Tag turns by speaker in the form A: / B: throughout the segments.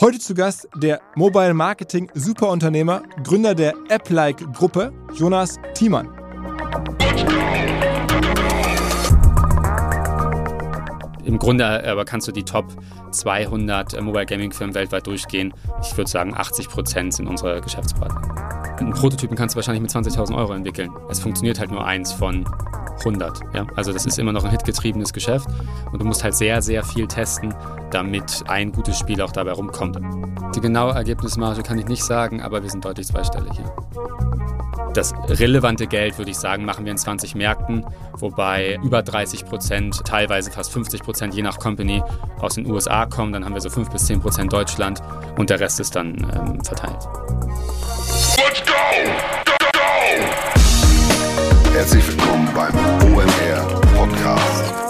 A: Heute zu Gast der Mobile Marketing Superunternehmer, Gründer der App-like Gruppe, Jonas Thiemann.
B: Im Grunde aber kannst du die Top 200 äh, Mobile Gaming Firmen weltweit durchgehen. Ich würde sagen, 80 Prozent sind unsere Geschäftspartner. Einen Prototypen kannst du wahrscheinlich mit 20.000 Euro entwickeln. Es funktioniert halt nur eins von 100. Ja? Also das ist immer noch ein hitgetriebenes Geschäft und du musst halt sehr, sehr viel testen, damit ein gutes Spiel auch dabei rumkommt. Die genaue Ergebnismarge kann ich nicht sagen, aber wir sind deutlich zweistellig hier. Das relevante Geld, würde ich sagen, machen wir in 20 Märkten, wobei über 30 Prozent, teilweise fast 50 Prozent, je nach Company, aus den USA kommen. Dann haben wir so 5 bis 10 Prozent Deutschland und der Rest ist dann ähm, verteilt. Let's go!
C: Herzlich willkommen beim OMR Podcast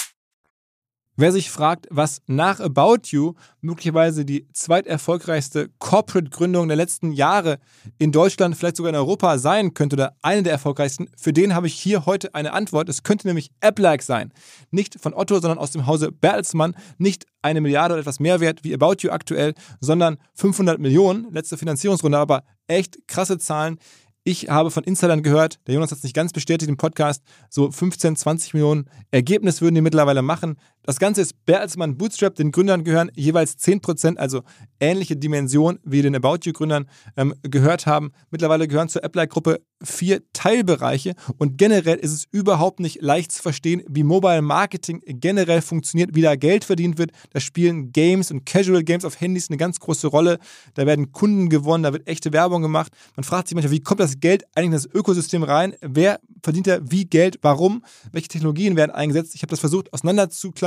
A: Wer sich fragt, was nach About You möglicherweise die zweiterfolgreichste Corporate-Gründung der letzten Jahre in Deutschland, vielleicht sogar in Europa sein könnte oder eine der erfolgreichsten, für den habe ich hier heute eine Antwort. Es könnte nämlich App-like sein. Nicht von Otto, sondern aus dem Hause Bertelsmann. Nicht eine Milliarde oder etwas mehr wert wie About You aktuell, sondern 500 Millionen. Letzte Finanzierungsrunde, aber echt krasse Zahlen. Ich habe von Insidern gehört, der Jonas hat es nicht ganz bestätigt im Podcast, so 15, 20 Millionen Ergebnis würden die mittlerweile machen. Das Ganze ist Bertelsmann Bootstrap, den Gründern gehören jeweils 10%, also ähnliche Dimension wie den About You-Gründern ähm, gehört haben. Mittlerweile gehören zur Apply-Gruppe vier Teilbereiche und generell ist es überhaupt nicht leicht zu verstehen, wie Mobile Marketing generell funktioniert, wie da Geld verdient wird. Da spielen Games und Casual Games auf Handys eine ganz große Rolle. Da werden Kunden gewonnen, da wird echte Werbung gemacht. Man fragt sich manchmal, wie kommt das Geld eigentlich in das Ökosystem rein? Wer verdient da wie Geld? Warum? Welche Technologien werden eingesetzt? Ich habe das versucht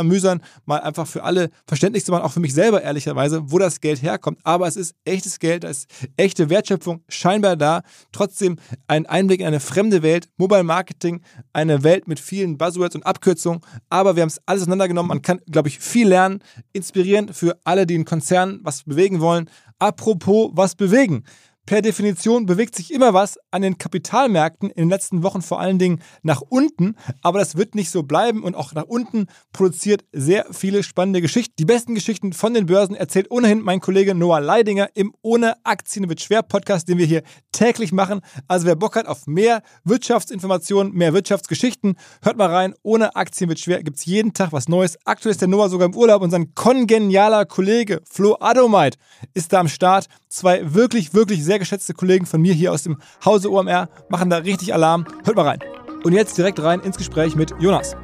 A: auseinanderzuklamüsern, mal einfach für alle verständlich zu machen, auch für mich selber ehrlicherweise, wo das Geld herkommt. Aber es ist echtes Geld, da ist echte Wertschöpfung scheinbar da. Trotzdem ein ein Einblick in eine fremde Welt, Mobile Marketing, eine Welt mit vielen Buzzwords und Abkürzungen. Aber wir haben es alles auseinandergenommen. Man kann, glaube ich, viel lernen, inspirierend für alle, die in Konzernen was bewegen wollen. Apropos was bewegen. Per Definition bewegt sich immer was an den Kapitalmärkten in den letzten Wochen vor allen Dingen nach unten, aber das wird nicht so bleiben und auch nach unten produziert sehr viele spannende Geschichten. Die besten Geschichten von den Börsen erzählt ohnehin mein Kollege Noah Leidinger im Ohne Aktien wird schwer Podcast, den wir hier täglich machen. Also wer Bock hat auf mehr Wirtschaftsinformationen, mehr Wirtschaftsgeschichten, hört mal rein. Ohne Aktien wird schwer gibt es jeden Tag was Neues. Aktuell ist der Noah sogar im Urlaub und sein kongenialer Kollege Flo Adomite ist da am Start. Zwei wirklich, wirklich sehr sehr geschätzte Kollegen von mir hier aus dem Hause OMR machen da richtig Alarm. Hört mal rein. Und jetzt direkt rein ins Gespräch mit Jonas.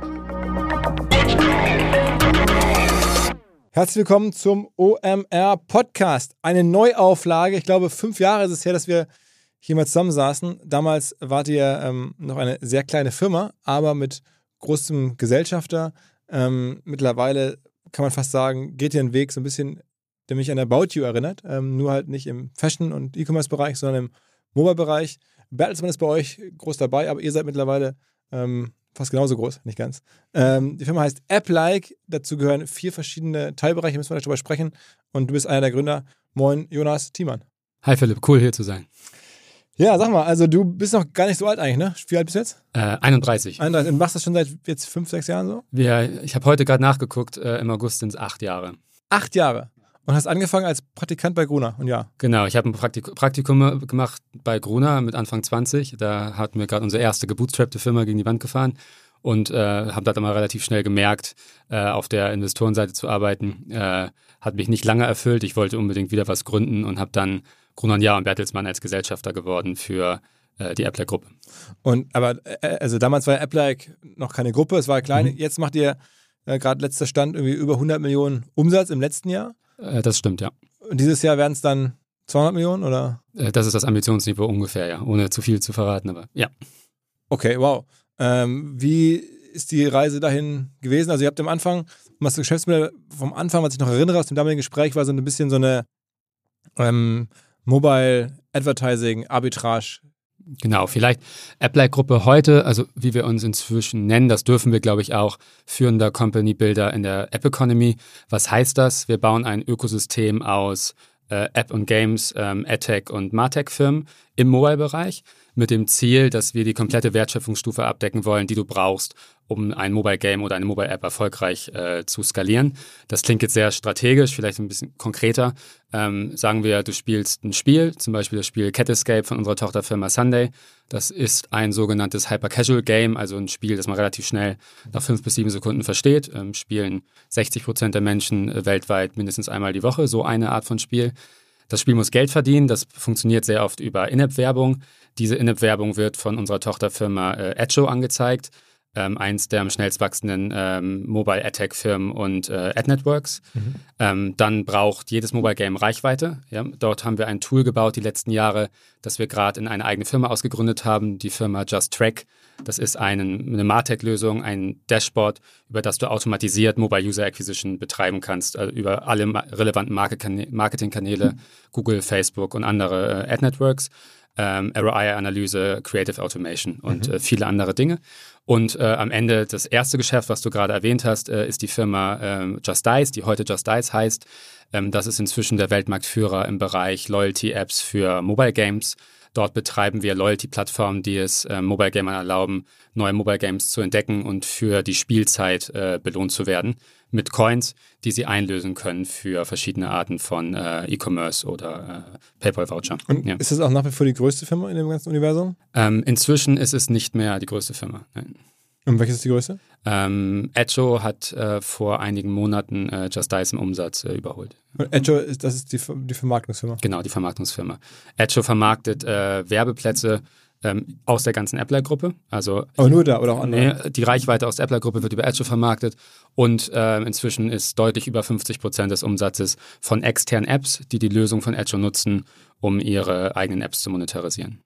A: Herzlich willkommen zum OMR Podcast. Eine Neuauflage. Ich glaube, fünf Jahre ist es her, dass wir hier mal zusammensaßen. Damals wart ihr ähm, noch eine sehr kleine Firma, aber mit großem Gesellschafter. Ähm, mittlerweile kann man fast sagen, geht ihr einen Weg so ein bisschen der mich an About You erinnert. Ähm, nur halt nicht im Fashion- und E-Commerce-Bereich, sondern im Mobile-Bereich. Bertelsmann ist bei euch groß dabei, aber ihr seid mittlerweile ähm, fast genauso groß, nicht ganz. Ähm, die Firma heißt AppLike. Dazu gehören vier verschiedene Teilbereiche, müssen wir gleich drüber sprechen. Und du bist einer der Gründer. Moin, Jonas Thiemann.
B: Hi Philipp, cool hier zu sein.
A: Ja, sag mal, also du bist noch gar nicht so alt eigentlich, ne? Wie alt bist du jetzt?
B: Äh, 31.
A: 31. Und machst das schon seit jetzt fünf, sechs Jahren so?
B: Wir, ich habe heute gerade nachgeguckt, äh, im August sind es acht Jahre.
A: Acht Jahre. Und hast angefangen als Praktikant bei Gruner, und ja.
B: Genau, ich habe ein Praktik Praktikum gemacht bei Gruner mit Anfang 20. Da hatten wir gerade unsere erste gebootstrappte Firma gegen die Wand gefahren und äh, habe da dann mal relativ schnell gemerkt, äh, auf der Investorenseite zu arbeiten. Äh, hat mich nicht lange erfüllt. Ich wollte unbedingt wieder was gründen und habe dann Gruner ja und Bertelsmann als Gesellschafter geworden für äh, die Appler-Gruppe.
A: Und aber äh, also damals war Appler noch keine Gruppe, es war klein. Mhm. Jetzt macht ihr äh, gerade letzter Stand irgendwie über 100 Millionen Umsatz im letzten Jahr.
B: Äh, das stimmt, ja.
A: Und dieses Jahr werden es dann 200 Millionen oder?
B: Äh, das ist das Ambitionsniveau ungefähr, ja, ohne zu viel zu verraten, aber ja.
A: Okay, wow. Ähm, wie ist die Reise dahin gewesen? Also ihr habt am Anfang, was das Geschäftsmodell vom Anfang, was ich noch erinnere aus dem damaligen Gespräch, war so ein bisschen so eine ähm, Mobile Advertising Arbitrage
B: Genau, vielleicht Apple-Gruppe heute, also wie wir uns inzwischen nennen, das dürfen wir, glaube ich, auch führender Company Builder in der App Economy. Was heißt das? Wir bauen ein Ökosystem aus äh, App und Games, ähm, AdTech und Martech-Firmen im Mobile-Bereich mit dem Ziel, dass wir die komplette Wertschöpfungsstufe abdecken wollen, die du brauchst, um ein Mobile Game oder eine Mobile App erfolgreich äh, zu skalieren. Das klingt jetzt sehr strategisch, vielleicht ein bisschen konkreter. Ähm, sagen wir, du spielst ein Spiel, zum Beispiel das Spiel Cat Escape von unserer Tochterfirma Sunday. Das ist ein sogenanntes Hyper-Casual Game, also ein Spiel, das man relativ schnell nach fünf bis sieben Sekunden versteht. Ähm, spielen 60 Prozent der Menschen äh, weltweit mindestens einmal die Woche so eine Art von Spiel. Das Spiel muss Geld verdienen, das funktioniert sehr oft über In-App-Werbung. Diese In-App-Werbung wird von unserer Tochterfirma äh, Adjo angezeigt ähm, eins der am schnellst wachsenden ähm, Mobile Ad Firmen und äh, Ad Networks. Mhm. Ähm, dann braucht jedes Mobile Game Reichweite. Ja? Dort haben wir ein Tool gebaut die letzten Jahre, das wir gerade in eine eigene Firma ausgegründet haben, die Firma Just Track. Das ist einen, eine Martech-Lösung, ein Dashboard, über das du automatisiert Mobile User Acquisition betreiben kannst, also über alle relevanten Marketingkanäle, mhm. Google, Facebook und andere äh, Ad Networks ähm, ROI-Analyse, Creative Automation und mhm. äh, viele andere Dinge. Und äh, am Ende das erste Geschäft, was du gerade erwähnt hast, äh, ist die Firma ähm, Just Dice, die heute Just Dice heißt. Ähm, das ist inzwischen der Weltmarktführer im Bereich Loyalty-Apps für Mobile Games. Dort betreiben wir Loyalty-Plattformen, die es äh, Mobile Gamern erlauben, neue Mobile Games zu entdecken und für die Spielzeit äh, belohnt zu werden mit Coins, die sie einlösen können für verschiedene Arten von äh, E-Commerce oder äh, PayPal-Voucher.
A: Und ja. ist das auch nach wie vor die größte Firma in dem ganzen Universum?
B: Ähm, inzwischen ist es nicht mehr die größte Firma. Nein.
A: Und welche ist die größte?
B: Ähm, Edjo hat äh, vor einigen Monaten äh, Just Dice im Umsatz äh, überholt.
A: Und Edjo, ist, das ist die, die Vermarktungsfirma?
B: Genau, die Vermarktungsfirma. Edjo vermarktet äh, Werbeplätze ähm, aus der ganzen Appler-Gruppe. Also,
A: Aber nur da oder auch andere?
B: Nee, die Reichweite aus der Appler-Gruppe wird über Edge vermarktet und äh, inzwischen ist deutlich über 50 Prozent des Umsatzes von externen Apps, die die Lösung von Edge nutzen, um ihre eigenen Apps zu monetarisieren.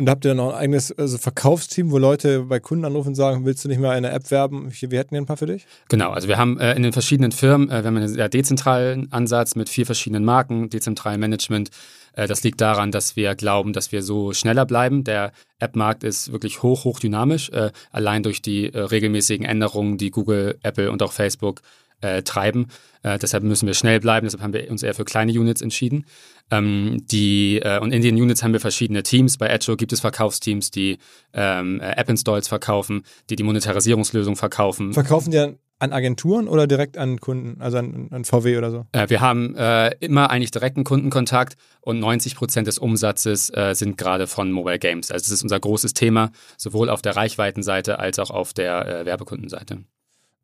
A: Und habt ihr dann auch ein eigenes also Verkaufsteam, wo Leute bei Kunden anrufen und sagen, willst du nicht mehr eine App werben? Wir hätten hier ein paar für dich?
B: Genau, also wir haben äh, in den verschiedenen Firmen, äh, wir haben einen sehr dezentralen Ansatz mit vier verschiedenen Marken, dezentralem Management. Äh, das liegt daran, dass wir glauben, dass wir so schneller bleiben. Der App-Markt ist wirklich hoch, hoch dynamisch, äh, allein durch die äh, regelmäßigen Änderungen, die Google, Apple und auch Facebook äh, treiben. Äh, deshalb müssen wir schnell bleiben, deshalb haben wir uns eher für kleine Units entschieden. Ähm, die, äh, und in den Units haben wir verschiedene Teams. Bei Edge gibt es Verkaufsteams, die ähm, äh, App-Installs verkaufen, die die Monetarisierungslösung verkaufen.
A: Verkaufen die dann an Agenturen oder direkt an Kunden, also an, an VW oder so?
B: Äh, wir haben äh, immer eigentlich direkten Kundenkontakt und 90 Prozent des Umsatzes äh, sind gerade von Mobile Games. Also das ist unser großes Thema, sowohl auf der Reichweitenseite als auch auf der äh, Werbekundenseite.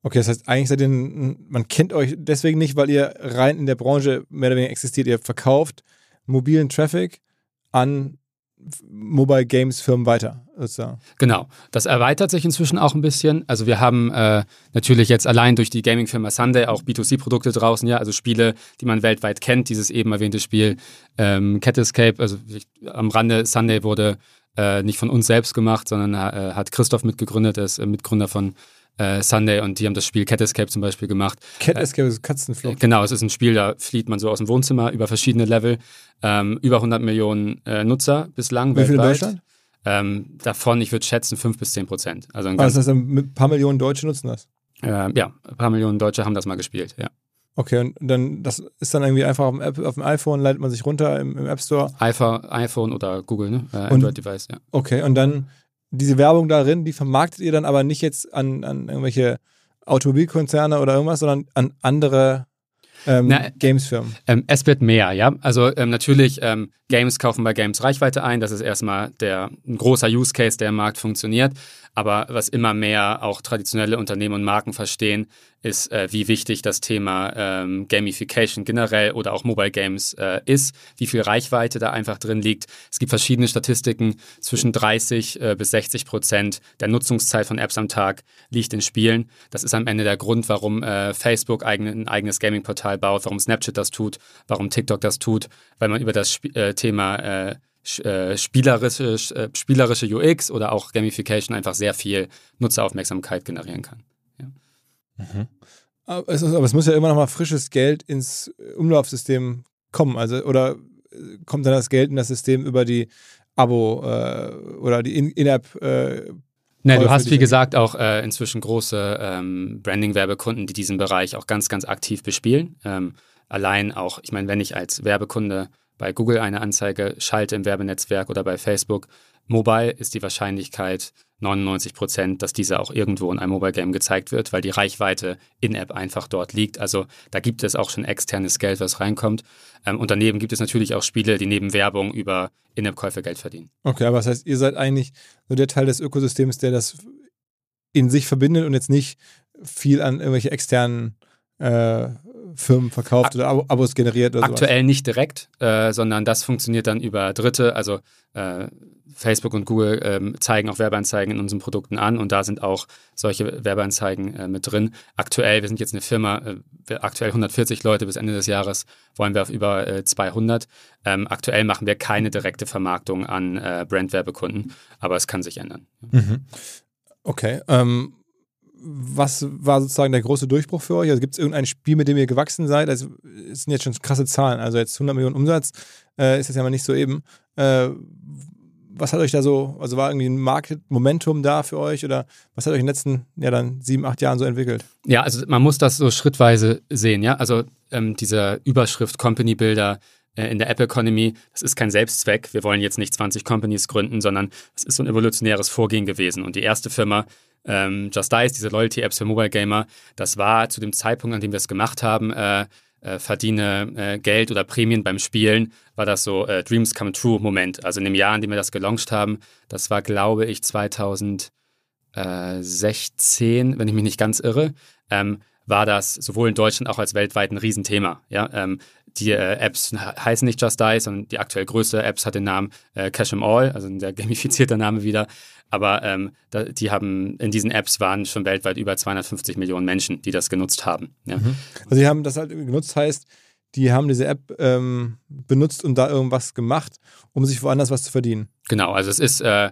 A: Okay, das heißt, eigentlich seid ihr, man kennt euch deswegen nicht, weil ihr rein in der Branche mehr oder weniger existiert. Ihr verkauft mobilen Traffic an Mobile Games Firmen weiter.
B: Sozusagen. Genau, das erweitert sich inzwischen auch ein bisschen. Also wir haben äh, natürlich jetzt allein durch die Gaming-Firma Sunday auch B2C-Produkte draußen, ja, also Spiele, die man weltweit kennt. Dieses eben erwähnte Spiel ähm, Cat Escape, also am Rande Sunday wurde äh, nicht von uns selbst gemacht, sondern äh, hat Christoph mitgegründet, er ist äh, Mitgründer von äh, Sunday und die haben das Spiel Cat Escape zum Beispiel gemacht.
A: Cat Escape ist Katzenflucht.
B: Genau, es ist ein Spiel, da flieht man so aus dem Wohnzimmer über verschiedene Level. Ähm, über 100 Millionen äh, Nutzer bislang
A: Wie weltweit. Viel in Deutschland?
B: Ähm, davon, ich würde schätzen, 5 bis 10 Prozent. Also ein
A: Also das heißt, ein paar Millionen Deutsche nutzen das.
B: äh, ja, ein paar Millionen Deutsche haben das mal gespielt, ja.
A: Okay, und dann, das ist dann irgendwie einfach auf dem, App, auf dem iPhone, leitet man sich runter im, im App Store.
B: iPhone, iPhone oder Google, ne? Äh, Android-Device, ja.
A: Okay, und dann diese Werbung darin, die vermarktet ihr dann aber nicht jetzt an, an irgendwelche Automobilkonzerne oder irgendwas, sondern an andere ähm, Gamesfirmen.
B: Ähm, es wird mehr, ja. Also ähm, natürlich, ähm, Games kaufen bei Games Reichweite ein. Das ist erstmal der, ein großer Use Case, der im Markt funktioniert. Aber was immer mehr auch traditionelle Unternehmen und Marken verstehen, ist, äh, wie wichtig das Thema ähm, Gamification generell oder auch Mobile Games äh, ist, wie viel Reichweite da einfach drin liegt. Es gibt verschiedene Statistiken, zwischen 30 äh, bis 60 Prozent der Nutzungszeit von Apps am Tag liegt in Spielen. Das ist am Ende der Grund, warum äh, Facebook eigen, ein eigenes Gaming-Portal baut, warum Snapchat das tut, warum TikTok das tut, weil man über das Sp äh, Thema äh, sch- äh, spielerische, äh, spielerische UX oder auch Gamification einfach sehr viel Nutzeraufmerksamkeit generieren kann.
A: Aber es, ist, aber es muss ja immer noch mal frisches Geld ins Umlaufsystem kommen. Also, oder äh, kommt dann das Geld in das System über die Abo äh, oder die In- In-App äh,
B: Ne, du hast, wie gesagt, auch äh, inzwischen große ähm, Branding-Werbekunden, die diesen Bereich auch ganz, ganz aktiv bespielen. Ähm, allein auch, ich meine, wenn ich als Werbekunde bei Google eine Anzeige schalte im Werbenetzwerk oder bei Facebook, Mobile ist die Wahrscheinlichkeit 99 Prozent, dass diese auch irgendwo in einem Mobile Game gezeigt wird, weil die Reichweite in-App einfach dort liegt. Also da gibt es auch schon externes Geld, was reinkommt. Ähm, und daneben gibt es natürlich auch Spiele, die neben Werbung über In-App-Käufe Geld verdienen.
A: Okay, aber das heißt, ihr seid eigentlich so der Teil des Ökosystems, der das in sich verbindet und jetzt nicht viel an irgendwelche externen äh, Firmen verkauft oder Abo Abos generiert oder sowas.
B: Aktuell nicht direkt, äh, sondern das funktioniert dann über Dritte. Also äh, Facebook und Google ähm, zeigen auch Werbeanzeigen in unseren Produkten an und da sind auch solche Werbeanzeigen äh, mit drin. Aktuell, wir sind jetzt eine Firma, äh, aktuell 140 Leute, bis Ende des Jahres wollen wir auf über äh, 200. Ähm, aktuell machen wir keine direkte Vermarktung an äh, Brandwerbekunden, aber es kann sich ändern.
A: Mhm. Okay. Ähm, was war sozusagen der große Durchbruch für euch? Also gibt es irgendein Spiel, mit dem ihr gewachsen seid? Also es sind jetzt schon krasse Zahlen. Also jetzt 100 Millionen Umsatz äh, ist das ja mal nicht so eben. Äh, was hat euch da so, also war irgendwie ein Market-Momentum da für euch oder was hat euch in den letzten, ja dann sieben, acht Jahren so entwickelt?
B: Ja, also man muss das so schrittweise sehen, ja. Also ähm, diese Überschrift Company Builder in der App Economy, das ist kein Selbstzweck. Wir wollen jetzt nicht 20 Companies gründen, sondern es ist so ein evolutionäres Vorgehen gewesen. Und die erste Firma, ähm, Just Dice, diese Loyalty-Apps für Mobile Gamer, das war zu dem Zeitpunkt, an dem wir es gemacht haben, äh, äh, verdiene äh, Geld oder Prämien beim Spielen, war das so äh, Dreams Come True Moment. Also in dem Jahr, in dem wir das gelauncht haben, das war, glaube ich, 2016, wenn ich mich nicht ganz irre, ähm, war das sowohl in Deutschland auch als weltweit ein Riesenthema. Ja? Ähm, die äh, Apps heißen nicht Just Dice, sondern die aktuell größte Apps hat den Namen äh, Cash 'em All, also ein sehr gamifizierter Name wieder. Aber ähm, da, die haben in diesen Apps waren schon weltweit über 250 Millionen Menschen, die das genutzt haben. Ja.
A: Also die haben das halt genutzt, heißt, die haben diese App ähm, benutzt und da irgendwas gemacht, um sich woanders was zu verdienen.
B: Genau, also es ist äh,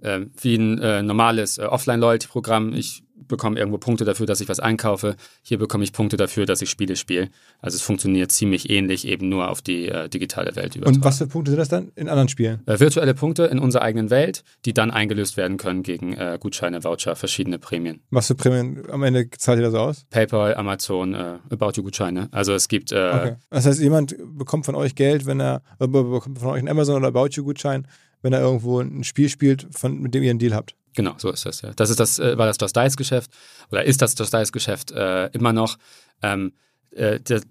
B: äh, wie ein äh, normales äh, Offline-Loyalty-Programm. Ich bekomme irgendwo Punkte dafür, dass ich was einkaufe. Hier bekomme ich Punkte dafür, dass ich Spiele spiele. Also es funktioniert ziemlich ähnlich, eben nur auf die äh, digitale Welt übertragen.
A: Und was für Punkte sind das dann in anderen Spielen?
B: Äh, virtuelle Punkte in unserer eigenen Welt, die dann eingelöst werden können gegen äh, Gutscheine, Voucher, verschiedene Prämien.
A: Was für Prämien am Ende zahlt ihr da so aus?
B: PayPal, Amazon, äh, About You Gutscheine. Also es gibt äh,
A: Okay. Das heißt, jemand bekommt von euch Geld, wenn er, äh, be- bekommt von euch einen Amazon oder About You Gutschein, wenn er irgendwo ein Spiel spielt, von, mit dem ihr einen Deal habt.
B: Genau, so ist das, ja. Das ist das, äh, war das Just Dice Geschäft oder ist das Just Dice Geschäft äh, immer noch. Ähm, äh, das,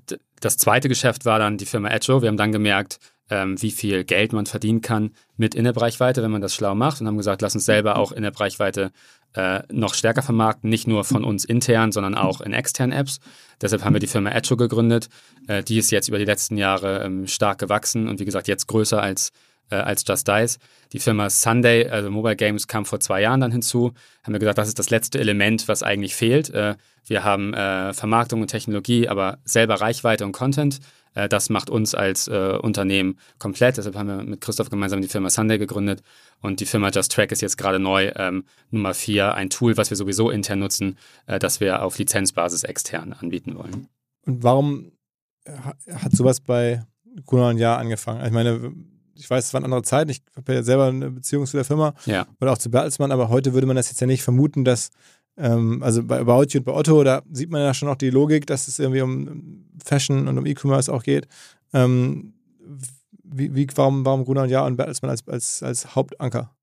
B: das zweite Geschäft war dann die Firma Edjo. Wir haben dann gemerkt, ähm, wie viel Geld man verdienen kann mit In-App-Reichweite, wenn man das schlau macht und haben gesagt, lass uns selber auch In-App-Reichweite äh, noch stärker vermarkten, nicht nur von uns intern, sondern auch in externen Apps. Deshalb haben wir die Firma Edjo gegründet. Äh, die ist jetzt über die letzten Jahre ähm, stark gewachsen und wie gesagt jetzt größer als äh, als Just Dice. Die Firma Sunday, also Mobile Games, kam vor zwei Jahren dann hinzu. Haben wir gesagt, das ist das letzte Element, was eigentlich fehlt. Äh, wir haben äh, Vermarktung und Technologie, aber selber Reichweite und Content. Äh, das macht uns als äh, Unternehmen komplett. Deshalb haben wir mit Christoph gemeinsam die Firma Sunday gegründet. Und die Firma Just Track ist jetzt gerade neu ähm, Nummer vier, ein Tool, was wir sowieso intern nutzen, äh, das wir auf Lizenzbasis extern anbieten wollen.
A: Und warum ha- hat sowas bei Gruner und Jahr angefangen? Also ich meine, ich weiß, es waren andere Zeiten, ich habe ja selber eine Beziehung zu der Firma
B: Ja.
A: oder auch zu Bertelsmann, aber heute würde man das jetzt ja nicht vermuten, dass, ähm, also bei About You und bei Otto, da sieht man ja schon auch die Logik, dass es irgendwie um Fashion und um E-Commerce auch geht. Ähm, wie, wie, warum, warum Gruner und Ja und Bertelsmann als, als, als Hauptanker?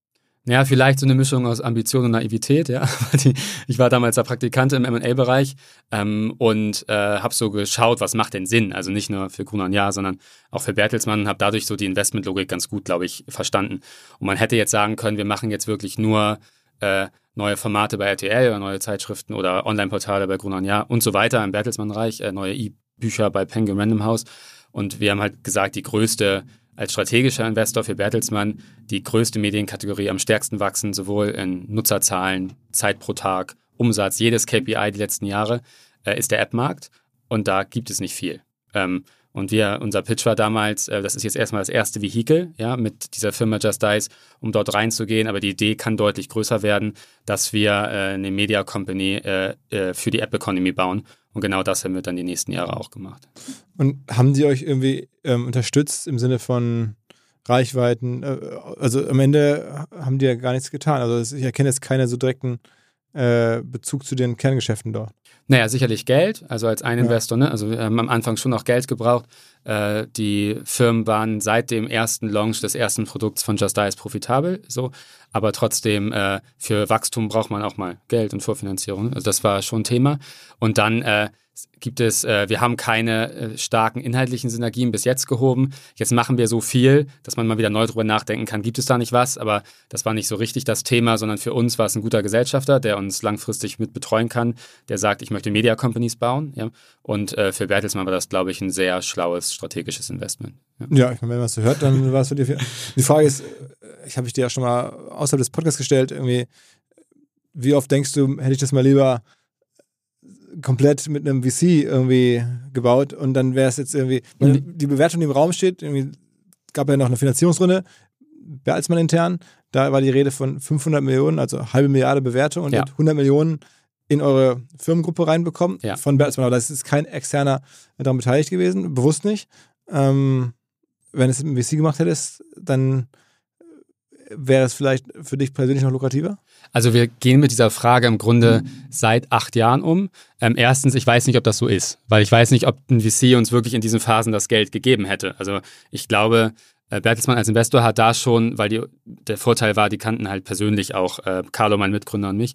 B: Ja, vielleicht so eine Mischung aus Ambition und Naivität, ja. Ich war damals der Praktikant im M&A-Bereich ähm, und äh, habe so geschaut, was macht denn Sinn? Also nicht nur für und Jahr, sondern auch für Bertelsmann und habe dadurch so die Investmentlogik ganz gut, glaube ich, verstanden. Und man hätte jetzt sagen können, wir machen jetzt wirklich nur äh, neue Formate bei RTL oder neue Zeitschriften oder Online-Portale bei Gruner und Jahr und so weiter im Bertelsmann-Reich, äh, neue E-Bücher bei Penguin Random House. Und wir haben halt gesagt, die größte als strategischer Investor für Bertelsmann die größte Medienkategorie am stärksten wachsen, sowohl in Nutzerzahlen, Zeit pro Tag, Umsatz, jedes KPI die letzten Jahre, äh, ist der App-Markt. Und da gibt es nicht viel. Ähm, und wir, unser Pitch war damals, äh, das ist jetzt erstmal das erste Vehikel, ja, mit dieser Firma Just Dice, um dort reinzugehen. Aber die Idee kann deutlich größer werden, dass wir äh, eine Media Company äh, äh, für die App Economy bauen. Und genau das haben wir dann die nächsten Jahre auch gemacht.
A: Und haben die euch irgendwie ähm, unterstützt im Sinne von Reichweiten? Äh, also am Ende haben die ja gar nichts getan. Also ich erkenne jetzt keinen so direkten äh, Bezug zu den Kerngeschäften dort.
B: Naja, sicherlich Geld, also als ein
A: Ja.
B: Investor, ne? Also wir haben am Anfang schon auch Geld gebraucht. Äh, die Firmen waren seit dem ersten Launch des ersten Produkts von Just Dice profitabel, so. Aber trotzdem, äh, für Wachstum braucht man auch mal Geld und Vorfinanzierung. Also das war schon Thema. Und dann äh, gibt es, äh, wir haben keine äh, starken inhaltlichen Synergien bis jetzt gehoben. Jetzt machen wir so viel, dass man mal wieder neu drüber nachdenken kann, gibt es da nicht was? Aber das war nicht so richtig das Thema, sondern für uns war es ein guter Gesellschafter, der uns langfristig mit betreuen kann, der sagt, ich möchte Media Companies bauen. Ja? Und äh, für Bertelsmann war das, glaube ich, ein sehr schlaues strategisches Investment. Ja.
A: Ja, ich meine, wenn man es so hört, dann war es für dich. Die Frage ist, äh, ich habe ich dir ja schon mal außerhalb des Podcasts gestellt, irgendwie, wie oft denkst du, hätte ich das mal lieber komplett mit einem VC irgendwie gebaut und dann wäre es jetzt irgendwie, weil die Bewertung, die im Raum steht, irgendwie gab ja noch eine Finanzierungsrunde, Bertelsmann intern, da war die Rede von 500 Millionen, also halbe Milliarde Bewertung und
B: Ja.
A: ihr habt 100 Millionen in eure Firmengruppe reinbekommen
B: Ja.
A: von Bertelsmann, aber das ist kein externer daran beteiligt gewesen, bewusst nicht. Ähm, wenn es im VC gemacht hättest, dann wäre es vielleicht für dich persönlich noch lukrativer?
B: Also wir gehen mit dieser Frage im Grunde seit acht Jahren um. Ähm, erstens, ich weiß nicht, ob das so ist, weil ich weiß nicht, ob ein VC uns wirklich in diesen Phasen das Geld gegeben hätte. Also ich glaube, äh, Bertelsmann als Investor hat da schon, weil die, der Vorteil war, die kannten halt persönlich auch äh, Carlo, mein Mitgründer und mich.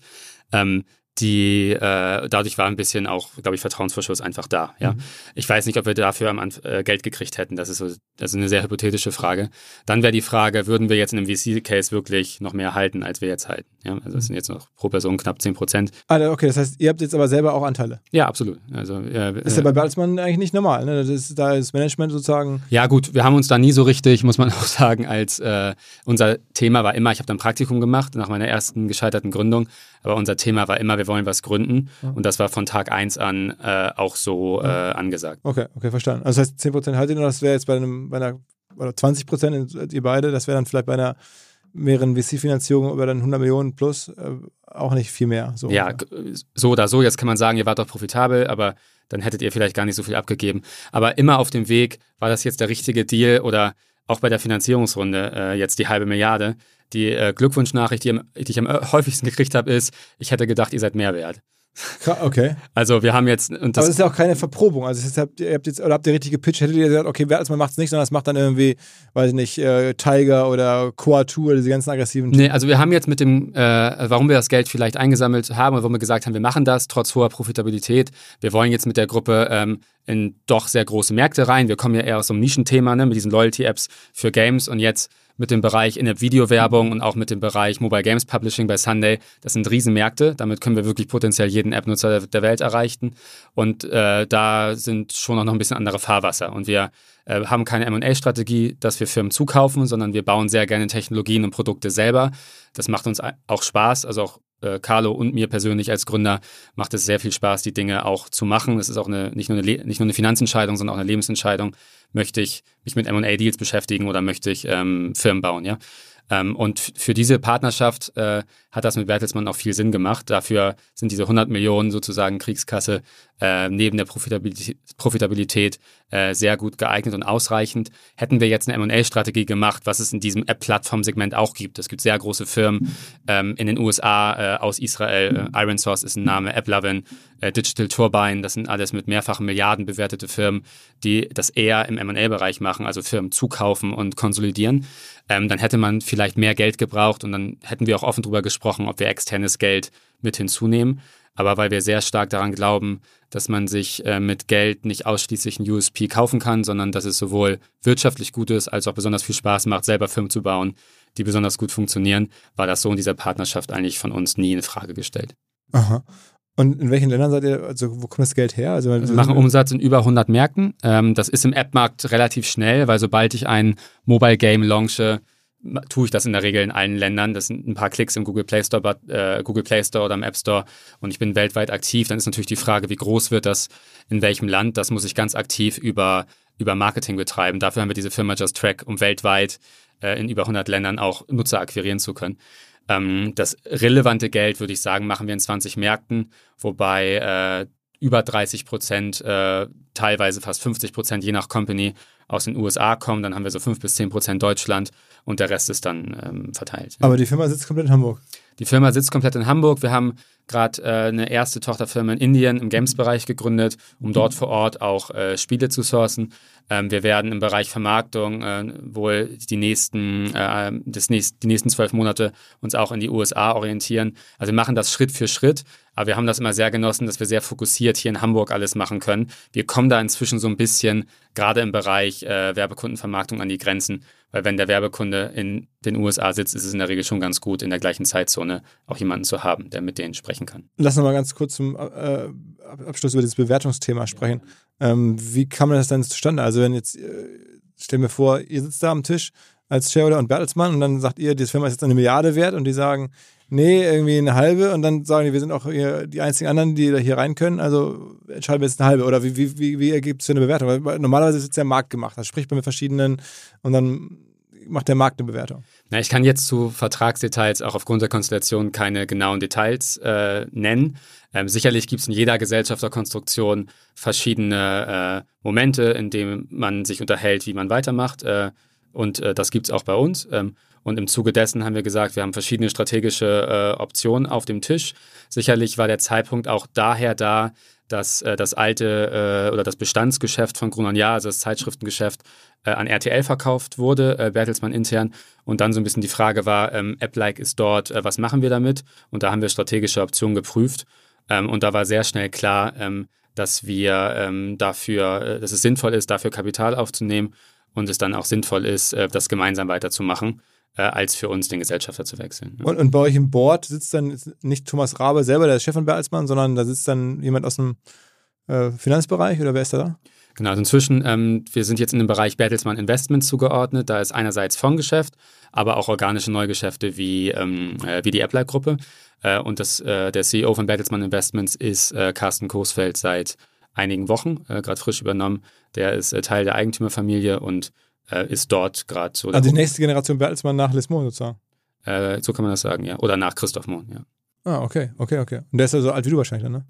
B: Ähm, die äh, dadurch war ein bisschen auch, glaube ich, Vertrauensvorschuss einfach da. Ja, ich weiß nicht, ob wir dafür am Anf äh, Geld gekriegt hätten. Das ist so, das ist eine sehr hypothetische Frage. Dann wäre die Frage, würden wir jetzt in einem VC-Case wirklich noch mehr halten, als wir jetzt halten? Ja, also das sind jetzt noch pro Person knapp 10 Prozent.
A: Ah, okay, das heißt, ihr habt jetzt aber selber auch Anteile.
B: Ja, absolut. Also äh,
A: Das ist ja bei Bertelsmann eigentlich nicht normal. Ne? Das ist, da ist Management sozusagen.
B: Ja, gut, wir haben uns da nie so richtig, muss man auch sagen, als äh, unser Thema war immer, ich habe dann Praktikum gemacht nach meiner ersten gescheiterten Gründung, aber unser Thema war immer, wir wollen was gründen und das war von Tag eins an äh, auch so äh, angesagt.
A: Okay, okay, verstanden. Also das heißt, 10% haltet ihr das wäre jetzt bei einem, bei einer, oder 20% ihr beide, das wäre dann vielleicht bei einer mehreren VC-Finanzierung über dann 100 Millionen plus äh, auch nicht viel mehr. So
B: Ja, g- so oder so, jetzt kann man sagen, ihr wart doch profitabel, aber dann hättet ihr vielleicht gar nicht so viel abgegeben. Aber immer auf dem Weg, war das jetzt der richtige Deal oder auch bei der Finanzierungsrunde äh, jetzt die halbe Milliarde. Die äh, Glückwunschnachricht, die, die ich am äh, häufigsten gekriegt habe, ist, ich hätte gedacht, ihr seid mehr wert.
A: Okay.
B: Also wir haben jetzt, und
A: Aber
B: das
A: es ist ja auch keine Verprobung. Also ist, habt ihr, habt jetzt, oder habt ihr richtig gepitcht, hättet ihr gesagt, okay, Bertelsmann macht es nicht, sondern es macht dann irgendwie, weiß ich nicht, äh, Tiger oder Coatu oder diese ganzen aggressiven
B: Nee, also wir haben jetzt mit dem, äh, warum wir das Geld vielleicht eingesammelt haben und warum wir gesagt haben, wir machen das trotz hoher Profitabilität. Wir wollen jetzt mit der Gruppe ähm, in doch sehr große Märkte rein. Wir kommen ja eher aus so einem Nischenthema, ne, mit diesen Loyalty-Apps für Games und jetzt mit dem Bereich In-App-Video-Werbung und auch mit dem Bereich Mobile Games Publishing bei Sunday. Das sind Riesenmärkte. Damit können wir wirklich potenziell jeden App-Nutzer der, Welt erreichen. Und äh, da sind schon auch noch ein bisschen andere Fahrwasser. Und wir äh, haben keine M&A-Strategie, dass wir Firmen zukaufen, sondern wir bauen sehr gerne Technologien und Produkte selber. Das macht uns auch Spaß. Also auch äh, Carlo und mir persönlich als Gründer macht es sehr viel Spaß, die Dinge auch zu machen. Es ist auch eine, nicht, nur eine, nicht nur eine Finanzentscheidung, sondern auch eine Lebensentscheidung. Möchte ich mich mit M&A-Deals beschäftigen oder möchte ich ähm, Firmen bauen, ja? Ähm, und für diese Partnerschaft äh, hat das mit Bertelsmann auch viel Sinn gemacht. Dafür sind diese 100 Millionen sozusagen Kriegskasse äh, neben der Profitabilität, Profitabilität äh, sehr gut geeignet und ausreichend. Hätten wir jetzt eine M&A-Strategie gemacht, was es in diesem App-Plattform-Segment auch gibt. Es gibt sehr große Firmen ähm, in den USA, äh, aus Israel. Äh, Iron Source ist ein Name, AppLovin, äh, Digital Turbine, das sind alles mit mehrfachen Milliarden bewertete Firmen, die das eher im M&A-Bereich machen, also Firmen zukaufen und konsolidieren. Ähm, dann hätte man vielleicht mehr Geld gebraucht und dann hätten wir auch offen darüber gesprochen, ob wir externes Geld mit hinzunehmen. Aber weil wir sehr stark daran glauben, dass man sich äh, mit Geld nicht ausschließlich ein USP kaufen kann, sondern dass es sowohl wirtschaftlich gut ist, als auch besonders viel Spaß macht, selber Firmen zu bauen, die besonders gut funktionieren, war das so in dieser Partnerschaft eigentlich von uns nie in Frage gestellt.
A: Aha. Und in welchen Ländern seid ihr, also wo kommt das Geld her? Also,
B: wir machen Umsatz in über 100 Märkten. Ähm, das ist im App-Markt relativ schnell, weil sobald ich ein Mobile Game launche, tue ich das in der Regel in allen Ländern. Das sind ein paar Klicks im Google Play Store, äh, Google Play Store oder im App Store und ich bin weltweit aktiv. Dann ist natürlich die Frage, wie groß wird das in welchem Land? Das muss ich ganz aktiv über, über Marketing betreiben. Dafür haben wir diese Firma Just Track, um weltweit äh, in über 100 Ländern auch Nutzer akquirieren zu können. Ähm, das relevante Geld, würde ich sagen, machen wir in 20 Märkten, wobei äh, über 30 Prozent, äh, teilweise fast 50 Prozent, je nach Company, aus den USA kommen. Dann haben wir so 5 bis 10 Prozent Deutschland und der Rest ist dann ähm, verteilt.
A: Aber die Firma sitzt komplett in Hamburg.
B: Die Firma sitzt komplett in Hamburg. Wir haben gerade äh, eine erste Tochterfirma in Indien im Games-Bereich gegründet, um dort vor Ort auch äh, Spiele zu sourcen. Ähm, wir werden im Bereich Vermarktung äh, wohl die nächsten, äh, das nächst, die nächsten zwölf Monate uns auch in die USA orientieren. Also wir machen das Schritt für Schritt, aber wir haben das immer sehr genossen, dass wir sehr fokussiert hier in Hamburg alles machen können. Wir kommen da inzwischen so ein bisschen gerade im Bereich äh, Werbekundenvermarktung an die Grenzen, weil wenn der Werbekunde in den USA sitzt, ist es in der Regel schon ganz gut, in der gleichen Zeitzone auch jemanden zu haben, der mit denen sprechen kann.
A: Lass uns mal ganz kurz zum äh, Abschluss über dieses Bewertungsthema sprechen. Ähm, wie kam das denn zustande? Also wenn jetzt, äh, stell mir vor, ihr sitzt da am Tisch als Shareholder und Bertelsmann und dann sagt ihr, die Firma ist jetzt eine Milliarde wert und die sagen, nee, irgendwie eine halbe und dann sagen die, wir sind auch die einzigen anderen, die da hier rein können, also entscheiden wir jetzt eine halbe oder wie, wie, wie, wie ergibt es für eine Bewertung? Weil normalerweise ist es ja Markt gemacht, das spricht man mit verschiedenen und dann macht der Markt eine Bewertung.
B: Na, ich kann jetzt zu Vertragsdetails auch aufgrund der Konstellation keine genauen Details äh, nennen. Ähm, sicherlich gibt es in jeder Gesellschafterkonstruktion verschiedene äh, Momente, in denen man sich unterhält, wie man weitermacht. Äh, und äh, das gibt es auch bei uns. Ähm, und im Zuge dessen haben wir gesagt, wir haben verschiedene strategische äh, Optionen auf dem Tisch. Sicherlich war der Zeitpunkt auch daher da, dass äh, das alte äh, oder das Bestandsgeschäft von Grunon Ja, also das Zeitschriftengeschäft, äh, an RTL verkauft wurde, äh, Bertelsmann intern. Und dann so ein bisschen die Frage war, ähm, App-like ist dort, äh, was machen wir damit? Und da haben wir strategische Optionen geprüft. Ähm, und da war sehr schnell klar, ähm, dass wir ähm, dafür, äh, dass es sinnvoll ist, dafür Kapital aufzunehmen und es dann auch sinnvoll ist, das gemeinsam weiterzumachen äh, als für uns den Gesellschafter zu wechseln.
A: Ne? Und, und, bei euch im Board sitzt dann nicht Thomas Rabe selber, der Chef von Bertelsmann, sondern da sitzt dann jemand aus dem äh, Finanzbereich oder wer ist da?
B: Genau, also inzwischen, ähm, wir sind jetzt in dem Bereich Bertelsmann Investments zugeordnet. Da ist einerseits Fondsgeschäft, aber auch organische Neugeschäfte wie, ähm, äh, wie die Appler-Gruppe. Äh, und das, äh, der CEO von Bertelsmann Investments ist äh, Carsten Coesfeld seit einigen Wochen, äh, gerade frisch übernommen. Der ist Teil der Eigentümerfamilie und äh, ist dort gerade so.
A: Also die nächste Generation Bertelsmann nach Lesmond sozusagen.
B: Äh, so kann man das sagen, ja. Oder nach Christoph Mohn, ja.
A: Ah, okay, okay, okay. Und der ist ja so alt wie du wahrscheinlich dann, ne?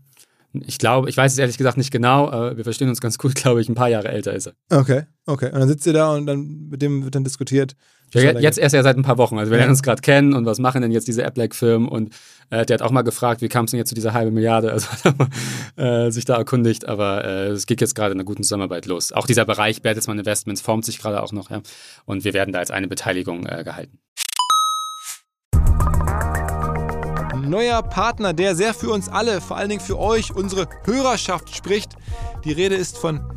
B: Ich glaube, ich weiß es ehrlich gesagt nicht genau, aber wir verstehen uns ganz gut, glaube ich. Ein paar Jahre älter ist er.
A: Okay, okay. Und dann sitzt ihr da und dann mit dem wird dann diskutiert.
B: Ja, jetzt erst ja seit ein paar Wochen. Also wir lernen uns gerade kennen und was machen denn jetzt diese App-like-Firmen? Und äh, der hat auch mal gefragt, wie kam es denn jetzt zu dieser halben Milliarde? Also hat er äh, sich da erkundigt, aber äh, es geht jetzt gerade in einer guten Zusammenarbeit los. Auch dieser Bereich Bertelsmann Investments formt sich gerade auch noch, ja. Und wir werden da als eine Beteiligung äh, gehalten.
A: Neuer Partner, der sehr für uns alle, vor allen Dingen für euch, unsere Hörerschaft spricht. Die Rede ist von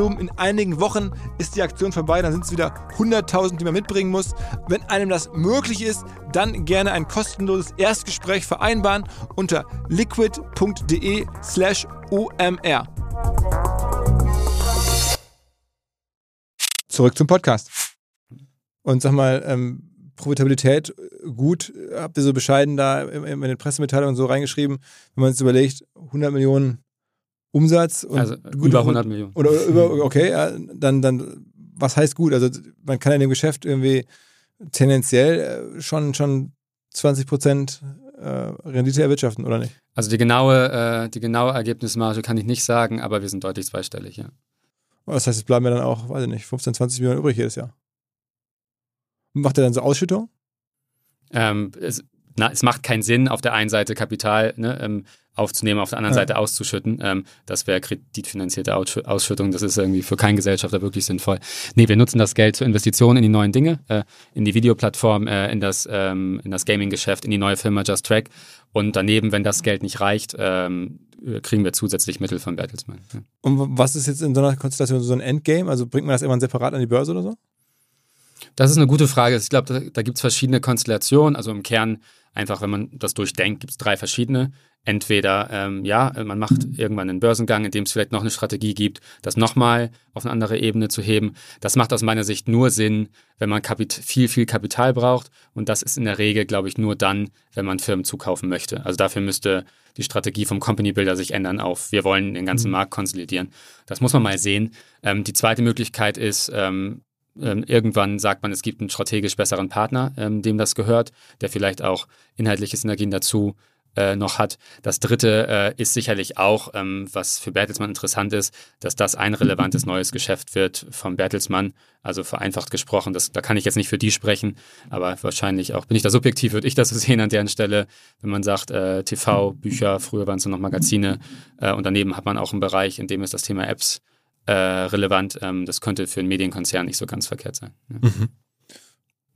A: In einigen Wochen ist die Aktion vorbei, dann sind es wieder 100.000, die man mitbringen muss. Wenn einem das möglich ist, dann gerne ein kostenloses Erstgespräch vereinbaren unter liquid.de slash omr. Zurück zum Podcast. Und sag mal, ähm, Profitabilität gut, habt ihr so bescheiden da in, in den Pressemitteilungen so reingeschrieben, wenn man sich überlegt, 100 Millionen Umsatz und
B: Also
A: gut,
B: über 100 Millionen.
A: oder, oder über, okay, ja, dann, dann, was heißt gut? Also man kann in dem Geschäft irgendwie tendenziell äh, schon, schon 20 Prozent äh, Rendite erwirtschaften, oder nicht?
B: Also die genaue, äh, die genaue Ergebnismarge kann ich nicht sagen, aber wir sind deutlich zweistellig, ja.
A: Das heißt, es bleiben ja dann auch, weiß ich nicht, 15, 20 Millionen übrig jedes Jahr. Macht er dann so Ausschüttung?
B: Ähm, es, na, es macht keinen Sinn, auf der einen Seite Kapital ne, ähm, aufzunehmen, auf der anderen
A: Ja.
B: Seite auszuschütten. Ähm, das wäre kreditfinanzierte Ausschü- Ausschüttung. Das ist irgendwie für keinen Gesellschafter wirklich sinnvoll. Nee, wir nutzen das Geld zur Investition in die neuen Dinge, äh, in die Videoplattform, äh, in das, ähm, in das Gaming-Geschäft, in die neue Firma Just Track. Und daneben, wenn das Geld nicht reicht, ähm, äh, kriegen wir zusätzlich Mittel von Bertelsmann. Ja.
A: Und was ist jetzt in so einer Konstellation so ein Endgame? Also bringt man das irgendwann separat an die Börse oder so?
B: Das ist eine gute Frage. Ich glaube, da, da gibt es verschiedene Konstellationen. Also im Kern, einfach wenn man das durchdenkt, gibt es drei verschiedene. Entweder, ähm, ja, man macht irgendwann einen Börsengang, in dem es vielleicht noch eine Strategie gibt, das nochmal auf eine andere Ebene zu heben. Das macht aus meiner Sicht nur Sinn, wenn man Kapit viel, viel Kapital braucht. Und das ist in der Regel, glaube ich, nur dann, wenn man Firmen zukaufen möchte. Also dafür müsste die Strategie vom Company Builder sich ändern auf, wir wollen den ganzen Markt konsolidieren. Das muss man mal sehen. Ähm, die zweite Möglichkeit ist, ähm, ähm, irgendwann sagt man, es gibt einen strategisch besseren Partner, ähm, dem das gehört, der vielleicht auch inhaltliche Synergien dazu äh, noch hat. Das dritte äh, ist sicherlich auch, ähm, was für Bertelsmann interessant ist, dass das ein relevantes neues Geschäft wird von Bertelsmann. Also vereinfacht gesprochen, das, da kann ich jetzt nicht für die sprechen, aber wahrscheinlich auch, bin ich da subjektiv, würde ich das so sehen an deren Stelle, wenn man sagt, äh, TV, Bücher, früher waren es nur noch Magazine äh, und daneben hat man auch einen Bereich, in dem ist das Thema Apps äh, relevant. Ähm, das könnte für einen Medienkonzern nicht so ganz verkehrt sein. Ja.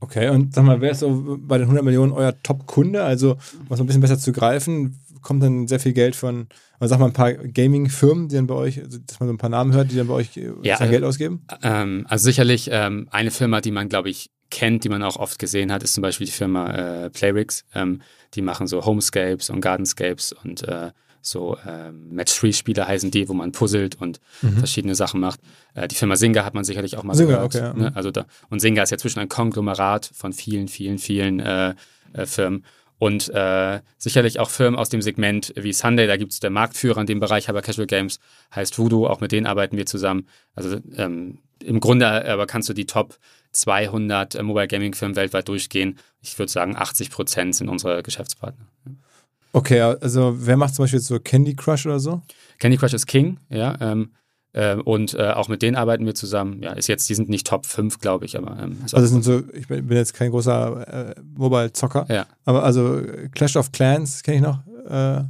A: Okay, und sag mal, wer ist so bei den 100 Millionen euer Top-Kunde? Also, um es ein bisschen besser zu greifen, kommt dann sehr viel Geld von, also sag mal, ein paar Gaming-Firmen, die dann bei euch, also, dass man so ein paar Namen hört, die dann bei euch äh,
B: Ja, also-
A: Geld ausgeben?
B: Ähm, also sicherlich ähm, eine Firma, die man, glaube ich, kennt, die man auch oft gesehen hat, ist zum Beispiel die Firma äh, Playrix. Ähm, die machen so Homescapes und Gardenscapes und äh, so ähm, Match-3-Spiele heißen die, wo man puzzelt und verschiedene Sachen macht. Äh, die Firma Singa hat man sicherlich auch mal
A: Singa,
B: gehört.
A: okay, ja.
B: ne? also da, und Singa ist ja zwischen ein Konglomerat von vielen, vielen, vielen äh, äh, Firmen. Und äh, sicherlich auch Firmen aus dem Segment wie Sunday, da gibt es der Marktführer in dem Bereich Hyper Casual Games, heißt Voodoo, auch mit denen arbeiten wir zusammen. Also ähm, im Grunde aber kannst du die Top 200 äh, Mobile Gaming Firmen weltweit durchgehen. Ich würde sagen, 80 Prozent sind unsere Geschäftspartner.
A: Okay, also wer macht zum Beispiel so Candy Crush oder so?
B: Candy Crush ist King, ja, ähm, äh, und äh, auch mit denen arbeiten wir zusammen. Ja, ist jetzt, die sind nicht Top 5, glaube ich, aber ähm,
A: Also sind so, ich bin bin jetzt kein großer äh, Mobile-Zocker,
B: Ja.
A: aber also Clash of Clans kenne ich noch. Äh,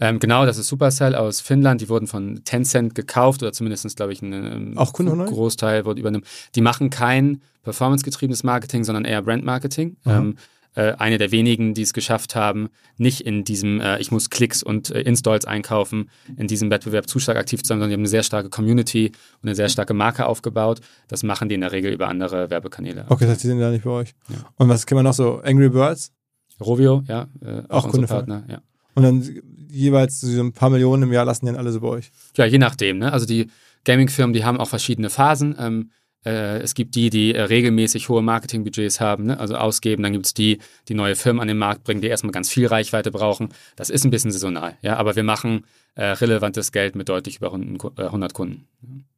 B: Ähm, genau, das ist Supercell aus Finnland. Die wurden von Tencent gekauft oder zumindest, glaube ich, ein ähm,
A: Auch Kunde?
B: Großteil wurde übernommen. Die machen kein performancegetriebenes Marketing, sondern eher Brandmarketing. Ähm, äh, eine der wenigen, die es geschafft haben, nicht in diesem, äh, ich muss Klicks und äh, Installs einkaufen, in diesem Wettbewerb zu stark aktiv zu sein, sondern die haben eine sehr starke Community und eine sehr starke Marke aufgebaut. Das machen die in der Regel über andere Werbekanäle.
A: okay, das heißt, die sind da nicht bei euch.
B: Ja.
A: Und was kennen wir noch so? Angry Birds?
B: Rovio, ja, äh,
A: Auch
B: auch, unser
A: Kunde von-
B: Partner, ja.
A: Und dann jeweils so ein paar Millionen im Jahr lassen die dann alle so bei euch.
B: Ja, je nachdem. Ne? Also die Gaming-Firmen, die haben auch verschiedene Phasen. Ähm, äh, es gibt die, die äh, regelmäßig hohe Marketingbudgets haben, ne? also ausgeben. Dann gibt es die, die neue Firmen an den Markt bringen, die erstmal ganz viel Reichweite brauchen. Das ist ein bisschen saisonal. Ja? Aber wir machen äh, relevantes Geld mit deutlich über 100 Ku- äh, 100 Kunden.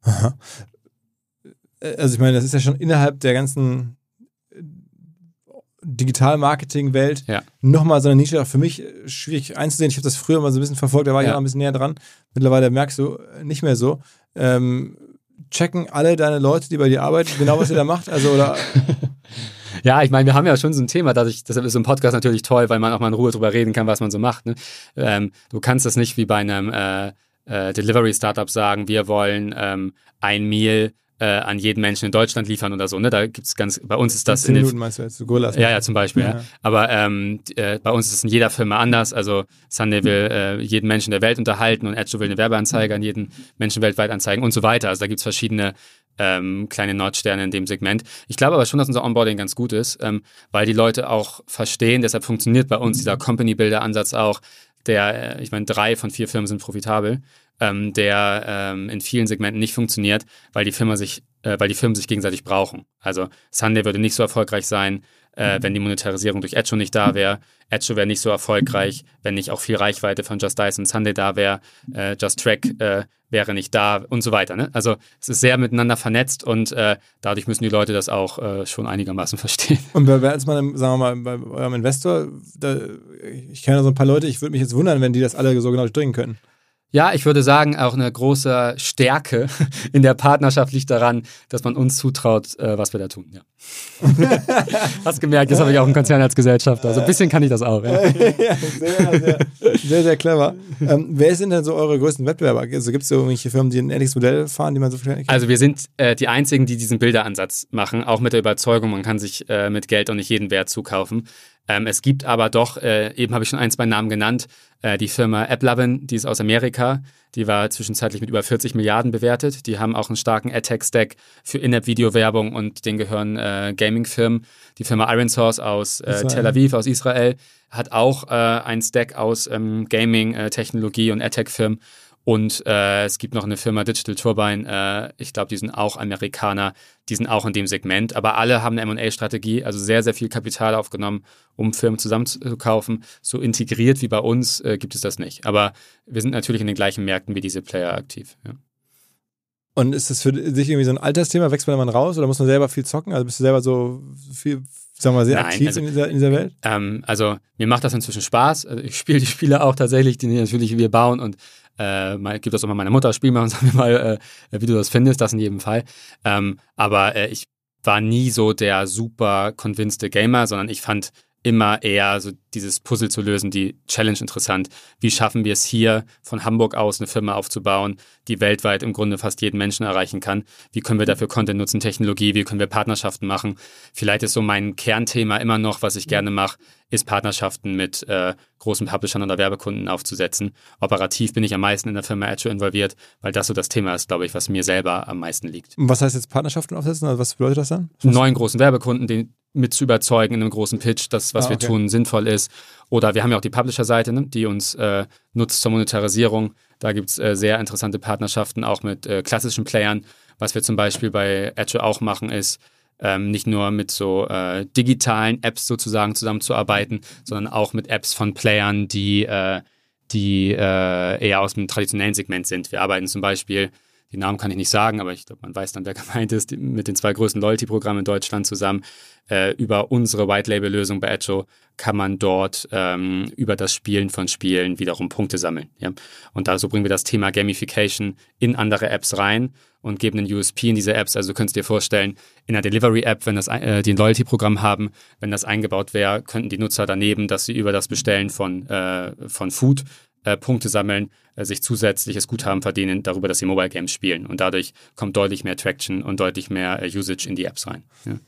A: Aha. Also ich meine, das ist ja schon innerhalb der ganzen äh, Digital-Marketing-Welt
B: Ja.
A: nochmal so eine Nische, auch für mich schwierig einzusehen. Ich habe das früher mal so ein bisschen verfolgt, da war ich
B: Ja.
A: auch noch ein bisschen näher dran. Mittlerweile merkst du nicht mehr so. Ähm, checken alle deine Leute, die bei dir arbeiten, genau was ihr da macht? Also, oder?
B: Ja, ich meine, wir haben ja schon so ein Thema, dadurch, deshalb ist so ein Podcast natürlich toll, weil man auch mal in Ruhe drüber reden kann, was man so macht. Ne? Ähm, du kannst das nicht wie bei einem äh, äh, Delivery-Startup sagen, wir wollen ähm, ein Meal äh, an jeden Menschen in Deutschland liefern oder so. Ne? Da gibt's ganz, bei uns ist das
A: in Minuten meinst du jetzt, Gorillas
B: Ja, ja, zum Beispiel. Ja. ja. Aber ähm, äh, bei uns ist es in jeder Firma anders. Also Sunday will äh, jeden Menschen der Welt unterhalten und Edge will eine Werbeanzeige an jeden Menschen weltweit anzeigen und so weiter. Also da gibt's verschiedene ähm, kleine Nordsterne in dem Segment. Ich glaube aber schon, dass unser Onboarding ganz gut ist, ähm, weil die Leute auch verstehen, deshalb funktioniert bei uns dieser Company-Builder-Ansatz auch, der, äh, ich meine, drei von vier Firmen sind profitabel, ähm, der ähm, in vielen Segmenten nicht funktioniert, weil die Firma sich, äh, weil die Firmen sich gegenseitig brauchen. Also Sunday würde nicht so erfolgreich sein, äh, wenn die Monetarisierung durch Edge nicht da wäre. Edge wäre nicht so erfolgreich, wenn nicht auch viel Reichweite von Just Dice und Sunday da wäre. Äh, Just Track äh, wäre nicht da und so weiter. Ne? Also es ist sehr miteinander vernetzt und äh, dadurch müssen die Leute das auch äh, schon einigermaßen verstehen.
A: Und wer als man, sagen wir mal, bei eurem Investor, da, ich kenne so ein paar Leute, ich würde mich jetzt wundern, wenn die das alle so genau durchdringen können.
B: Ja, ich würde sagen, auch eine große Stärke in der Partnerschaft liegt daran, dass man uns zutraut, äh, was wir da tun. Ja. Hast gemerkt, jetzt habe ich auch einen Konzern als Gesellschafter. Also ein bisschen kann ich das auch. Ja, ja
A: sehr, sehr, sehr, sehr clever. Ähm, wer sind denn so eure größten Wettbewerber? Also gibt es so irgendwelche Firmen, die ein ähnliches Modell fahren, die man so
B: kennt? Also wir sind äh, die einzigen, die diesen Bilderansatz machen, auch mit der Überzeugung, man kann sich äh, mit Geld auch nicht jeden Wert zukaufen. Ähm, es gibt aber doch, äh, eben habe ich schon ein, zwei Namen genannt, äh, die Firma AppLovin, die ist aus Amerika, die war zwischenzeitlich mit über 40 Milliarden bewertet. Die haben auch einen starken AdTech-Stack für In-App-Video-Werbung und den gehören äh, Gaming-Firmen. Die Firma Iron Source aus äh, Tel Aviv, aus Israel, hat auch äh, einen Stack aus ähm, Gaming-Technologie äh, und AdTech-Firmen. Und äh, es gibt noch eine Firma Digital Turbine, äh, ich glaube, die sind auch Amerikaner, die sind auch in dem Segment, aber alle haben eine MA-Strategie, also sehr, sehr viel Kapital aufgenommen, um Firmen zusammenzukaufen. So integriert wie bei uns äh, gibt es das nicht. Aber wir sind natürlich in den gleichen Märkten wie diese Player aktiv. Ja.
A: Und ist das für dich irgendwie so ein Altersthema? Wächst man immer raus oder muss man selber viel zocken? Also bist du selber so viel, sagen wir mal, sehr Nein, aktiv also, in, dieser, in, dieser, Welt?
B: Ähm, also mir macht das inzwischen Spaß. Also ich spiele die Spiele auch tatsächlich, die natürlich wir bauen und äh, mal, gib das auch mal meiner Mutter, spiel mal und sag mir mal, äh, wie du das findest, das in jedem Fall. Ähm, aber äh, ich war nie so der super convinced Gamer, sondern ich fand immer eher so dieses Puzzle zu lösen, die Challenge interessant. Wie schaffen wir es hier von Hamburg aus eine Firma aufzubauen, die weltweit im Grunde fast jeden Menschen erreichen kann? Wie können wir dafür Content nutzen, Technologie? Wie können wir Partnerschaften machen? Vielleicht ist so mein Kernthema immer noch, was ich gerne mache, ist Partnerschaften mit äh, großen Publishern oder Werbekunden aufzusetzen. Operativ bin ich am meisten in der Firma Edge involviert, weil das so das Thema ist, glaube ich, was mir selber am meisten liegt.
A: Und was heißt jetzt Partnerschaften aufsetzen? Also was bedeutet das dann?
B: Neuen großen Werbekunden, den mit zu überzeugen in einem großen Pitch, dass was ah, okay. wir tun sinnvoll ist. Oder wir haben ja auch die Publisher-Seite, ne, die uns äh, nutzt zur Monetarisierung. Da gibt es äh, sehr interessante Partnerschaften auch mit äh, klassischen Playern. Was wir zum Beispiel bei Edge auch machen, ist ähm, nicht nur mit so äh, digitalen Apps sozusagen zusammenzuarbeiten, sondern auch mit Apps von Playern, die, äh, die äh, eher aus dem traditionellen Segment sind. Wir arbeiten zum Beispiel die Namen kann ich nicht sagen, aber ich glaube, man weiß dann, wer gemeint ist, mit den zwei größten Loyalty-Programmen in Deutschland zusammen. Äh, über unsere White-Label-Lösung bei Edjo kann man dort ähm, über das Spielen von Spielen wiederum Punkte sammeln. Ja? Und da so bringen wir das Thema Gamification in andere Apps rein und geben einen USP in diese Apps. Also du könntest dir vorstellen, in der Delivery-App, wenn das äh, die ein Loyalty-Programm haben, wenn das eingebaut wäre, könnten die Nutzer daneben, dass sie über das Bestellen von, äh, von Food äh, Punkte sammeln, äh, sich zusätzliches Guthaben verdienen darüber, dass sie Mobile Games spielen. Und dadurch kommt deutlich mehr Traction und deutlich mehr äh, Usage in die Apps rein. Ja.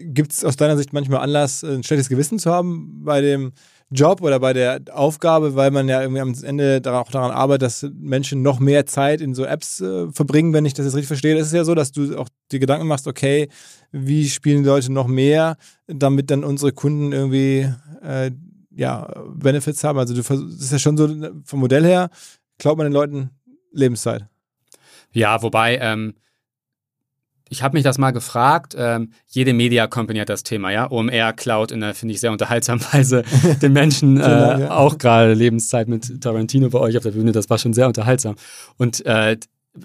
A: Gibt es aus deiner Sicht manchmal Anlass, ein schlechtes Gewissen zu haben bei dem Job oder bei der Aufgabe, weil man ja irgendwie am Ende auch daran arbeitet, dass Menschen noch mehr Zeit in so Apps äh, verbringen, wenn ich das jetzt richtig verstehe. Es ist ja so, dass du auch die Gedanken machst, okay, wie spielen die Leute noch mehr, damit dann unsere Kunden irgendwie äh, ja, Benefits haben. Also du das ist ja schon so vom Modell her, klaut man den Leuten Lebenszeit.
B: Ja, wobei, ähm, ich habe mich das mal gefragt. Ähm, jede Media Company hat das Thema, ja. OMR Cloud in einer, finde ich, sehr unterhaltsamen Weise den Menschen äh, ja. auch gerade Lebenszeit mit Tarantino bei euch auf der Bühne. Das war schon sehr unterhaltsam. Und äh,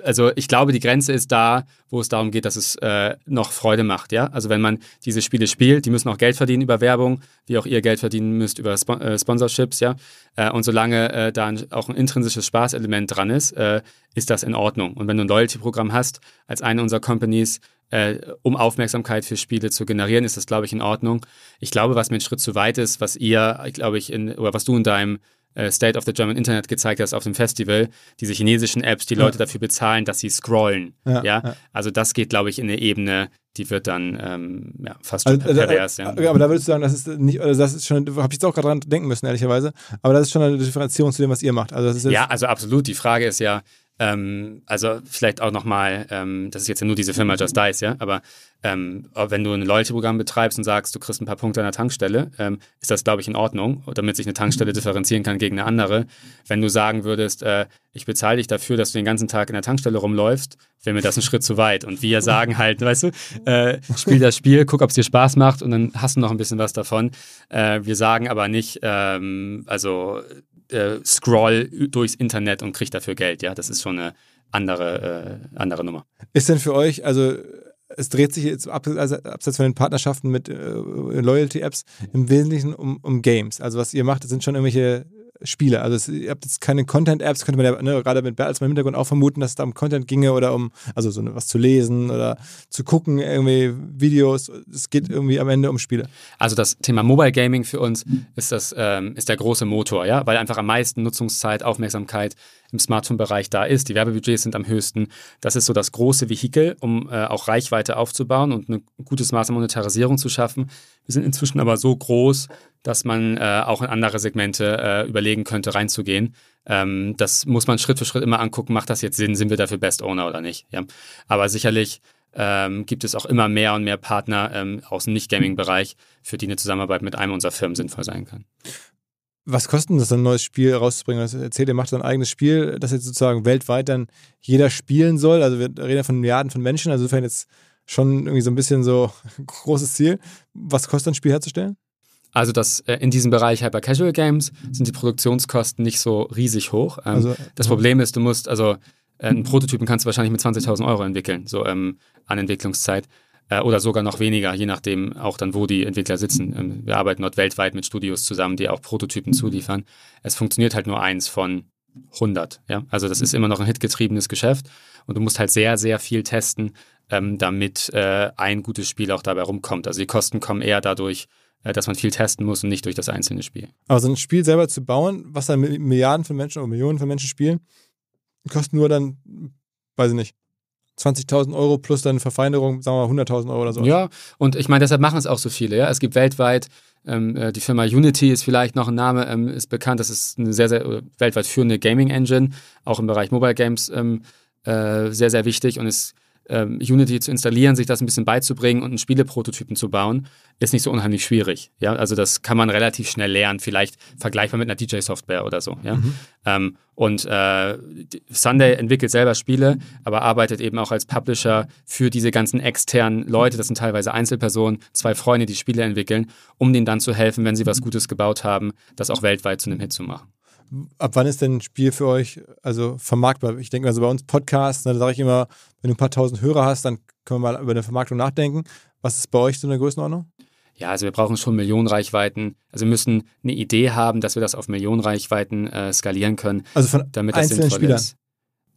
B: also ich glaube, die Grenze ist da, wo es darum geht, dass es äh, noch Freude macht, ja. Also wenn man diese Spiele spielt, die müssen auch Geld verdienen über Werbung, wie auch ihr Geld verdienen müsst über Sp äh, Sponsorships, ja. Äh, und solange äh, da ein, auch ein intrinsisches Spaßelement dran ist, äh, ist das in Ordnung. Und wenn du ein Loyalty-Programm hast, als eine unserer Companies, äh, um Aufmerksamkeit für Spiele zu generieren, ist das, glaube ich, in Ordnung. Ich glaube, was mir ein Schritt zu weit ist, was ihr, glaube ich, in, oder was du in deinem State of the German Internet gezeigt hast auf dem Festival, diese chinesischen Apps, die Leute ja. dafür bezahlen, dass sie scrollen. Ja, ja? Also das geht, glaube ich, in eine Ebene, die wird dann ähm, ja, fast also,
A: schon pervers. Ja. Aber da würdest du sagen, das ist nicht, oder das ist schon, habe ich jetzt auch gerade dran denken müssen, ehrlicherweise. Aber das ist schon eine Differenzierung zu dem, was ihr macht.
B: Also ja, also absolut. Die Frage ist ja, ähm, also vielleicht auch nochmal, ähm, das ist jetzt ja nur diese Firma Just Dice, ja, aber ähm, wenn du ein Loyalty-Programm betreibst und sagst, du kriegst ein paar Punkte an der Tankstelle, ähm, ist das, glaube ich, in Ordnung, damit sich eine Tankstelle differenzieren kann gegen eine andere. Wenn du sagen würdest, äh, ich bezahle dich dafür, dass du den ganzen Tag in der Tankstelle rumläufst, wäre mir das ein Schritt zu weit. Und wir sagen halt, weißt du, äh, spiel das Spiel, guck, ob es dir Spaß macht und dann hast du noch ein bisschen was davon. Äh, wir sagen aber nicht, ähm, also äh, scroll durchs Internet und krieg dafür Geld. Ja, das ist schon eine andere, äh, andere Nummer.
A: Ist denn für euch, also es dreht sich jetzt also abseits von den Partnerschaften mit äh, Loyalty-Apps im Wesentlichen um, um Games. Also was ihr macht, das sind schon irgendwelche Spiele. Also es, ihr habt jetzt keine Content-Apps, könnte man ja ne, gerade mit als im Hintergrund auch vermuten, dass es da um Content ginge oder um, also so was zu lesen oder zu gucken, irgendwie Videos. Es geht irgendwie am Ende um Spiele.
B: Also das Thema Mobile Gaming für uns ist das, ähm, ist der große Motor, ja, weil einfach am meisten Nutzungszeit, Aufmerksamkeit im Smartphone-Bereich da ist. Die Werbebudgets sind am höchsten. Das ist so das große Vehikel, um äh, auch Reichweite aufzubauen und ein gutes Maß an Monetarisierung zu schaffen. Wir sind inzwischen aber so groß, dass man äh, auch in andere Segmente äh, überlegen könnte, reinzugehen. Ähm, das muss man Schritt für Schritt immer angucken. Macht das jetzt Sinn? Sind wir dafür Best Owner oder nicht? Ja. Aber sicherlich ähm, gibt es auch immer mehr und mehr Partner ähm, aus dem Nicht-Gaming-Bereich, für die eine Zusammenarbeit mit einem unserer Firmen sinnvoll sein kann.
A: Was kostet das, ein neues Spiel rauszubringen? Also erzählt, ihr macht ein eigenes Spiel, das jetzt sozusagen weltweit dann jeder spielen soll. Also wir reden ja von Milliarden von Menschen, also insofern jetzt schon irgendwie so ein bisschen so großes Ziel. Was kostet ein Spiel herzustellen?
B: Also das äh, in diesem Bereich Hyper Casual Games sind die Produktionskosten nicht so riesig hoch. Ähm, also, das Problem ist, du musst also äh, einen Prototypen kannst du wahrscheinlich mit 20.000 Euro entwickeln, so ähm, an Entwicklungszeit äh, oder sogar noch weniger, je nachdem auch dann, wo die Entwickler sitzen. Ähm, wir arbeiten dort weltweit mit Studios zusammen, die auch Prototypen zuliefern. Es funktioniert halt nur eins von 100. Ja? Also das ist immer noch ein hitgetriebenes Geschäft und du musst halt sehr, sehr viel testen, ähm, damit äh, ein gutes Spiel auch dabei rumkommt. Also die Kosten kommen eher dadurch, dass man viel testen muss und nicht durch das einzelne Spiel.
A: Aber so ein Spiel selber zu bauen, was dann Milliarden von Menschen oder Millionen von Menschen spielen, kostet nur dann, weiß ich nicht, 20.000 Euro plus dann Verfeinerung, sagen wir 100.000 Euro oder so.
B: Ja, und ich meine, deshalb machen es auch so viele. Ja? Es gibt weltweit, ähm, äh, die Firma Unity ist vielleicht noch ein Name, ähm, ist bekannt. Das ist eine sehr, sehr weltweit führende Gaming-Engine, auch im Bereich Mobile Games ähm, äh, sehr, sehr wichtig und es ähm, Unity zu installieren, sich das ein bisschen beizubringen und einen Spieleprototypen zu bauen, ist nicht so unheimlich schwierig. Ja, also das kann man relativ schnell lernen, vielleicht vergleichbar mit einer DJ-Software oder so. Ja, mhm. ähm, und äh, Sunday entwickelt selber Spiele, aber arbeitet eben auch als Publisher für diese ganzen externen Leute. Das sind teilweise Einzelpersonen, zwei Freunde, die Spiele entwickeln, um denen dann zu helfen, wenn sie was Gutes gebaut haben, das auch weltweit zu einem Hit zu machen
A: ab wann ist denn ein Spiel für euch also vermarktbar? Ich denke also bei uns Podcasts, ne, da sage ich immer, wenn du ein paar tausend Hörer hast, dann können wir mal über eine Vermarktung nachdenken. Was ist bei euch so eine Größenordnung?
B: Ja, also wir brauchen schon Millionenreichweiten. Also wir müssen eine Idee haben, dass wir das auf Millionenreichweiten äh, skalieren können.
A: Also von damit das einzelnen Spielern? Ist.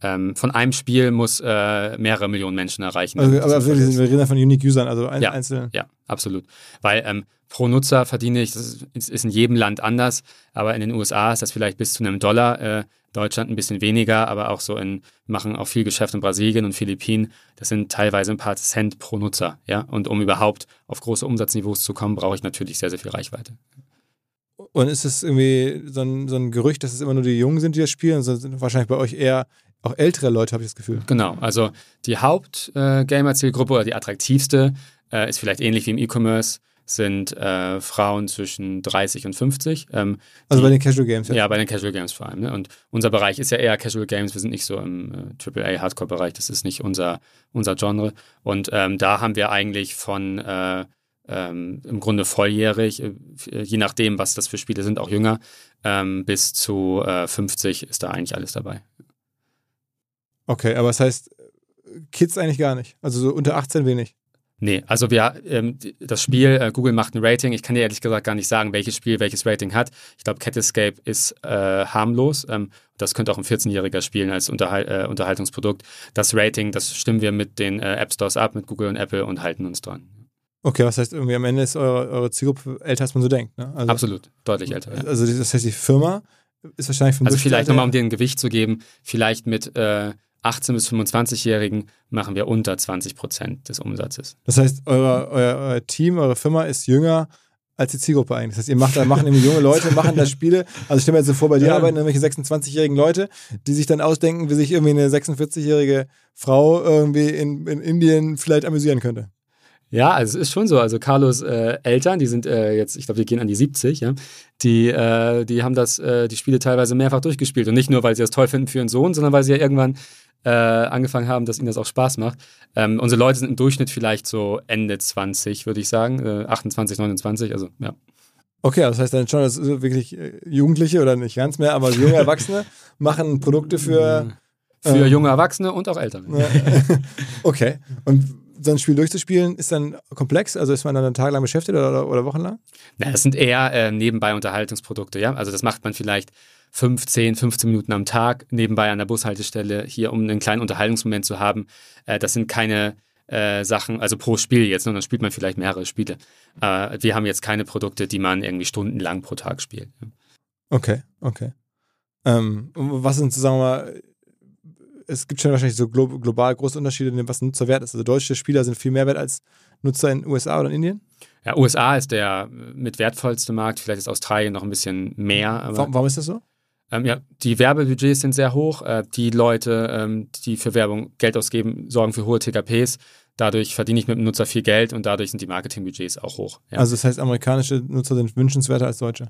B: Ähm, von einem Spiel muss äh, mehrere Millionen Menschen erreichen.
A: Also, aber wir, wir reden ja von Unique Usern, also ein,
B: ja,
A: einzelne.
B: Ja, absolut. Weil ähm, pro Nutzer verdiene ich, das ist, ist, in jedem Land anders, aber in den USA ist das vielleicht bis zu einem Dollar. Äh, Deutschland ein bisschen weniger, aber auch so in, machen auch viel Geschäft in Brasilien und Philippinen. Das sind teilweise ein paar Cent pro Nutzer. Ja? Und um überhaupt auf große Umsatzniveaus zu kommen, brauche ich natürlich sehr, sehr viel Reichweite.
A: Und ist es irgendwie so ein, so ein Gerücht, dass es immer nur die Jungen sind, die das spielen? Also sind wahrscheinlich bei euch eher auch ältere Leute, habe ich das Gefühl.
B: Genau, also die Haupt-Gamer-Zielgruppe oder die attraktivste äh, ist vielleicht ähnlich wie im E-Commerce, sind äh, Frauen zwischen 30 und 50. Ähm,
A: also die, bei den Casual Games,
B: ja? Ja, bei den Casual Games vor allem. Ne? Und unser Bereich ist ja eher Casual Games, wir sind nicht so im äh, AAA-Hardcore-Bereich, das ist nicht unser, unser Genre. Und ähm, da haben wir eigentlich von äh, ähm, im Grunde volljährig, äh, je nachdem, was das für Spiele sind, auch jünger, ähm, bis zu 50 äh, ist da eigentlich alles dabei.
A: Okay, aber das heißt, Kids eigentlich gar nicht. Also so unter 18 wenig.
B: Nee, also wir, ähm, das Spiel, äh, Google macht ein Rating. Ich kann dir ehrlich gesagt gar nicht sagen, welches Spiel welches Rating hat. Ich glaube, Cat Escape ist äh, harmlos. Ähm, das könnte auch ein 14-Jähriger spielen als Unterhal äh, Unterhaltungsprodukt. Das Rating, das stimmen wir mit den äh, App Stores ab, mit Google und Apple und halten uns dran.
A: Okay, was heißt irgendwie am Ende ist eure, eure Zielgruppe älter, als man so denkt? Ne?
B: Also, Absolut, deutlich älter. Ja.
A: Also das heißt, die Firma ist wahrscheinlich vom
B: Also vielleicht nochmal, um dir ein Gewicht zu geben, vielleicht mit äh, 18- bis 25-Jährigen machen wir unter 20 Prozent des Umsatzes.
A: Das heißt, euer, euer, euer, Team, eure Firma ist jünger als die Zielgruppe eigentlich. Das heißt, ihr macht, machen irgendwie junge Leute, machen da Spiele. Also ich stelle mir jetzt so vor, bei dir ja. arbeiten irgendwelche 26-jährigen Leute, die sich dann ausdenken, wie sich irgendwie eine 46-jährige Frau irgendwie in, in Indien vielleicht amüsieren könnte.
B: Ja, also es ist schon so. Also Carlos äh, Eltern, die sind äh, jetzt, ich glaube, die gehen an die 70, ja. Die, äh, die haben das, äh, die Spiele teilweise mehrfach durchgespielt. Und nicht nur, weil sie das toll finden für ihren Sohn, sondern weil sie ja irgendwann äh, angefangen haben, dass ihnen das auch Spaß macht. Ähm, unsere Leute sind im Durchschnitt vielleicht so Ende 20, würde ich sagen. 28, äh, 29, also ja.
A: Okay, das heißt dann schon, dass wirklich Jugendliche oder nicht ganz mehr, aber junge Erwachsene machen Produkte für.
B: Für ähm, junge Erwachsene und auch Ältere.
A: okay. Und so ein Spiel durchzuspielen, ist dann komplex? Also ist man dann tagelang beschäftigt oder, oder wochenlang?
B: Na, das sind eher äh, nebenbei Unterhaltungsprodukte, ja. Also das macht man vielleicht 15, 15 Minuten am Tag nebenbei an der Bushaltestelle hier, um einen kleinen Unterhaltungsmoment zu haben. Äh, das sind keine äh, Sachen, also pro Spiel jetzt, sondern dann spielt man vielleicht mehrere Spiele. Äh, wir haben jetzt keine Produkte, die man irgendwie stundenlang pro Tag spielt.
A: Okay, okay. Ähm, was sind, sagen wir mal, es gibt schon wahrscheinlich so global große Unterschiede, in dem, was ein Nutzer wert ist. Also deutsche Spieler sind viel mehr wert als Nutzer in den USA oder in Indien?
B: Ja, USA ist der mit wertvollste Markt, vielleicht ist Australien noch ein bisschen mehr.
A: warum, warum ist das so?
B: Ähm, ja, die Werbebudgets sind sehr hoch. Äh, die Leute, ähm, die für Werbung Geld ausgeben, sorgen für hohe TKPs. Dadurch verdiene ich mit dem Nutzer viel Geld und dadurch sind die Marketingbudgets auch hoch.
A: Ja. Also das heißt, amerikanische Nutzer sind wünschenswerter als deutsche?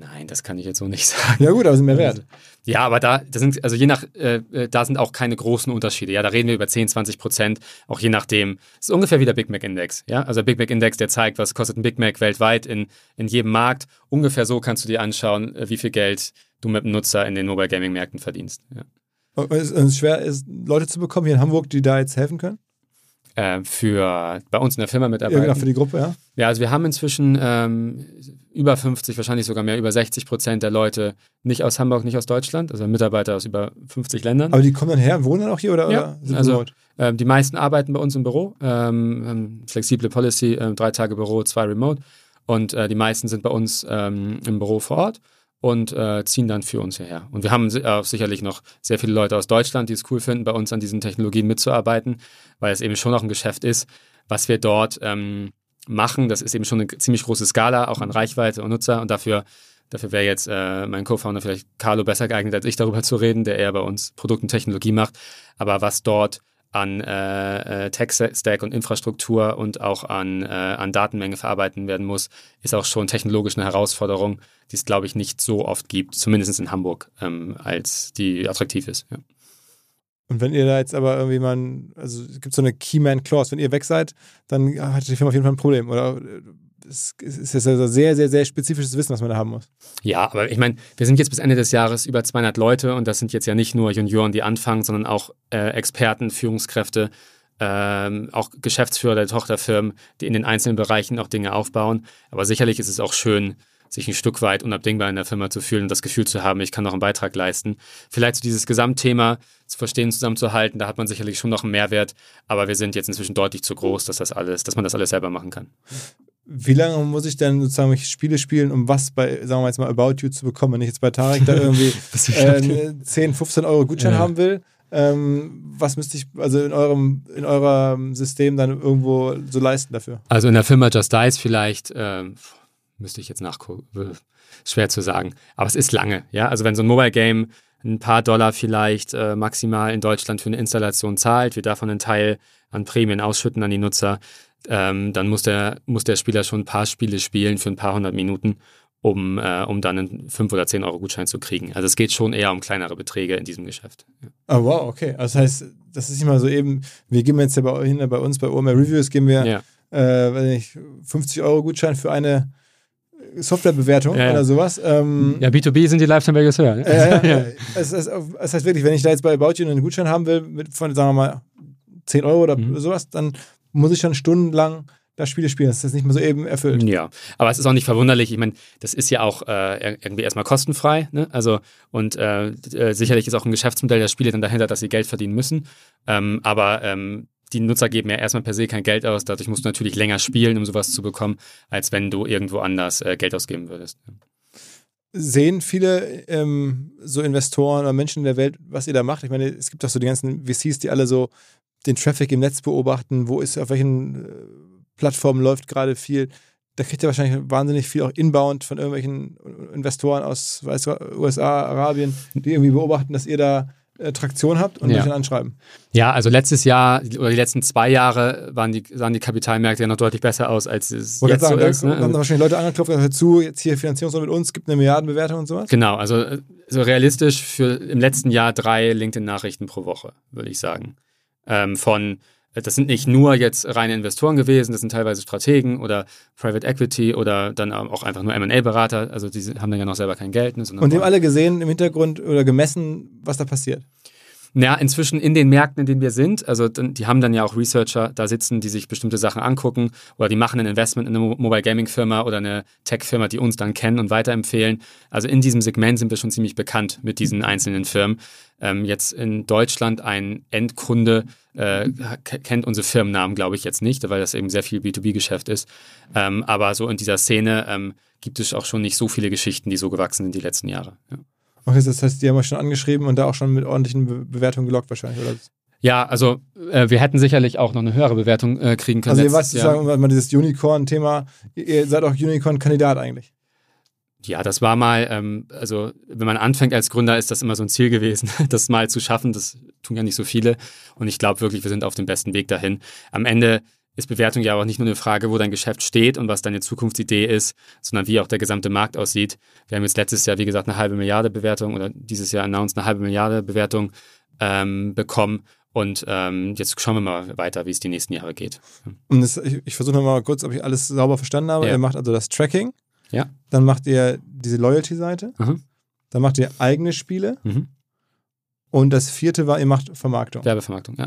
B: Nein, das kann ich jetzt so nicht sagen.
A: Ja gut, aber sind mehr wert.
B: Ja, aber da, das sind, also je nach, äh, äh, da sind auch keine großen Unterschiede. Ja, da reden wir über 10, 20 Prozent, auch je nachdem. Es ist ungefähr wie der Big Mac Index. Ja, also der Big Mac Index, der zeigt, was kostet ein Big Mac weltweit in, in jedem Markt. Ungefähr so kannst du dir anschauen, äh, wie viel Geld du mit dem Nutzer in den Mobile Gaming Märkten verdienst. Ja.
A: Es ist schwer, ist, Leute zu bekommen hier in Hamburg, die da jetzt helfen können?
B: Äh, für bei uns in der Firma mitarbeiten.
A: Ja, genau, für die Gruppe, ja.
B: Ja, also wir haben inzwischen ähm, über 50, wahrscheinlich sogar mehr, über 60 Prozent der Leute nicht aus Hamburg, nicht aus Deutschland, also Mitarbeiter aus über 50 Ländern.
A: Aber die kommen dann her und wohnen dann auch hier oder,
B: ja, oder also äh, die meisten arbeiten bei uns im Büro, ähm, flexible Policy, äh, drei Tage Büro, zwei Remote und äh, die meisten sind bei uns ähm, im Büro vor Ort und äh, ziehen dann für uns hierher. Und wir haben auch sicherlich noch sehr viele Leute aus Deutschland, die es cool finden, bei uns an diesen Technologien mitzuarbeiten, weil es eben schon noch ein Geschäft ist, was wir dort ähm, machen. Das ist eben schon eine ziemlich große Skala, auch an Reichweite und Nutzer. Und dafür, dafür wäre jetzt äh, mein Co-Founder vielleicht Carlo besser geeignet, als ich darüber zu reden, der eher bei uns Produkt und Technologie macht. Aber was dort an äh, äh Tech-Stack und Infrastruktur und auch an, äh, an Datenmenge verarbeiten werden muss, ist auch schon technologisch eine Herausforderung, die es, glaube ich, nicht so oft gibt, zumindest in Hamburg, ähm, als die attraktiv ist. Ja.
A: Und wenn ihr da jetzt aber irgendwie mal, also es gibt so eine Keyman-Clause, wenn ihr weg seid, dann hat die Firma auf jeden Fall ein Problem. Oder es ist ja also sehr, sehr, sehr spezifisches Wissen, was man da haben muss.
B: Ja, aber ich meine, wir sind jetzt bis Ende des Jahres über 200 Leute und das sind jetzt ja nicht nur Junioren, die anfangen, sondern auch äh, Experten, Führungskräfte, ähm, auch Geschäftsführer der Tochterfirmen, die in den einzelnen Bereichen auch Dinge aufbauen. Aber sicherlich ist es auch schön, sich ein Stück weit unabdingbar in der Firma zu fühlen und das Gefühl zu haben, ich kann noch einen Beitrag leisten. Vielleicht so dieses Gesamtthema zu verstehen, zusammenzuhalten, da hat man sicherlich schon noch einen Mehrwert, aber wir sind jetzt inzwischen deutlich zu groß, dass das alles, dass man das alles selber machen kann.
A: Wie lange muss ich denn sozusagen Spiele spielen, um was bei, sagen wir jetzt mal, About You zu bekommen? Wenn ich jetzt bei Tarek da irgendwie äh, 10, 15 Euro Gutschein ja. haben will, ähm, was müsste ich also in eurem, in eurem System dann irgendwo so leisten dafür?
B: Also in der Firma Just Dice vielleicht, ähm, müsste ich jetzt nachgucken, schwer zu sagen. Aber es ist lange, ja. Also wenn so ein Mobile Game ein paar Dollar vielleicht äh, maximal in Deutschland für eine Installation zahlt, wir davon einen Teil an Prämien ausschütten an die Nutzer, ähm, dann muss der, muss der Spieler schon ein paar Spiele spielen für ein paar hundert Minuten, um, äh, um dann einen 5 oder 10 Euro Gutschein zu kriegen. Also es geht schon eher um kleinere Beträge in diesem Geschäft.
A: Ja. Oh, wow, okay. Also das heißt, das ist nicht mal so eben, wir geben jetzt ja bei, hin, bei uns, bei OMR Reviews, geben wir ja. äh, 50 Euro Gutschein für eine Softwarebewertung
B: Ja,
A: oder sowas. Ähm,
B: Ja, B2B sind die Lifetime Values höher. Ne?
A: äh, es, es, es heißt wirklich, wenn ich da jetzt bei About You einen Gutschein haben will, mit von, sagen wir mal, 10 Euro oder
B: Mhm.
A: sowas, dann muss ich schon stundenlang da Spiele spielen. Das ist jetzt nicht mehr so eben erfüllt.
B: Ja, aber es ist auch nicht verwunderlich. Ich meine, das ist ja auch äh, irgendwie erstmal kostenfrei. Ne? Also und äh, äh, sicherlich ist auch ein Geschäftsmodell der Spiele dann dahinter, dass sie Geld verdienen müssen. Ähm, aber ähm, die Nutzer geben ja erstmal per se kein Geld aus. Dadurch musst du natürlich länger spielen, um sowas zu bekommen, als wenn du irgendwo anders äh, Geld ausgeben würdest.
A: Sehen viele ähm, so Investoren oder Menschen in der Welt, was ihr da macht? Ich meine, es gibt doch so die ganzen VCs, die alle so den Traffic im Netz beobachten, wo ist, auf welchen äh, Plattformen läuft gerade viel. Da kriegt ihr wahrscheinlich wahnsinnig viel auch inbound von irgendwelchen Investoren aus weiß, USA, Arabien, die irgendwie beobachten, dass ihr da äh, Traktion habt und
B: Ja.
A: euch dann anschreiben.
B: Ja, also letztes Jahr oder die letzten zwei Jahre waren die, sahen die Kapitalmärkte ja noch deutlich besser aus, als es
A: Wollte
B: jetzt
A: gerade
B: so
A: sagen,
B: ist.
A: da
B: Ne?
A: haben wahrscheinlich Leute angeklopft hör zu, jetzt hier Finanzierungsrunde mit uns, gibt eine Milliardenbewertung und sowas.
B: Genau, also äh, so realistisch für im letzten Jahr drei LinkedIn-Nachrichten pro Woche, würde ich sagen. Ähm, von, äh, das sind nicht nur jetzt reine Investoren gewesen, das sind teilweise Strategen oder Private Equity oder dann auch einfach nur M&A-Berater, also die haben dann ja noch selber kein Geld. Ne,
A: Und die haben alle gesehen im Hintergrund oder gemessen, was da passiert.
B: Ja, inzwischen in den Märkten, in denen wir sind, also die haben dann ja auch Researcher da sitzen, die sich bestimmte Sachen angucken oder die machen ein Investment in eine Mo- Mobile Gaming Firma oder eine Tech Firma, die uns dann kennen und weiterempfehlen. Also in diesem Segment sind wir schon ziemlich bekannt mit diesen einzelnen Firmen. Ähm, jetzt in Deutschland ein Endkunde äh, kennt unsere Firmennamen, glaube ich, jetzt nicht, weil das eben sehr viel B2B-Geschäft ist. Ähm, aber so in dieser Szene ähm, gibt es auch schon nicht so viele Geschichten, die so gewachsen sind die letzten Jahre. Ja.
A: Okay, das heißt, die haben euch schon angeschrieben und da auch schon mit ordentlichen Be Bewertungen gelockt wahrscheinlich. Oder?
B: Ja, also äh, wir hätten sicherlich auch noch eine höhere Bewertung äh, kriegen können.
A: Also ihr
B: Jahr.
A: sozusagen um mal dieses Unicorn-Thema, ihr- ihr seid auch Unicorn-Kandidat eigentlich.
B: Ja, das war mal, ähm, also wenn man anfängt als Gründer, ist das immer so ein Ziel gewesen, das mal zu schaffen. Das tun ja nicht so viele. Und ich glaube wirklich, wir sind auf dem besten Weg dahin. Am Ende ist Bewertung ja auch nicht nur eine Frage, wo dein Geschäft steht und was deine Zukunftsidee ist, sondern wie auch der gesamte Markt aussieht. Wir haben jetzt letztes Jahr, wie gesagt, eine halbe Milliarde Bewertung oder dieses Jahr announced eine halbe Milliarde Bewertung ähm, bekommen. Und ähm, jetzt schauen wir mal weiter, wie es die nächsten Jahre geht.
A: Und das, ich, ich versuche nochmal kurz, ob ich alles sauber verstanden habe.
B: Ja.
A: Ihr macht also das Tracking,
B: Ja.
A: dann macht ihr diese Loyalty-Seite,
B: Mhm.
A: dann macht ihr eigene Spiele
B: Mhm.
A: und das vierte war, ihr macht Vermarktung.
B: Werbevermarktung, ja,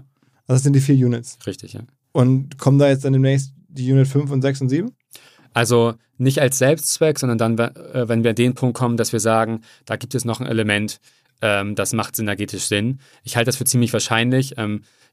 A: Also das sind die vier Units.
B: richtig, ja.
A: Und kommen da jetzt dann demnächst die Unit 5 und 6 und 7?
B: Also nicht als Selbstzweck, sondern dann, äh, wenn wir an den Punkt kommen, dass wir sagen, da gibt es noch ein Element, ähm, das macht synergetisch Sinn. Ich halte das für ziemlich wahrscheinlich.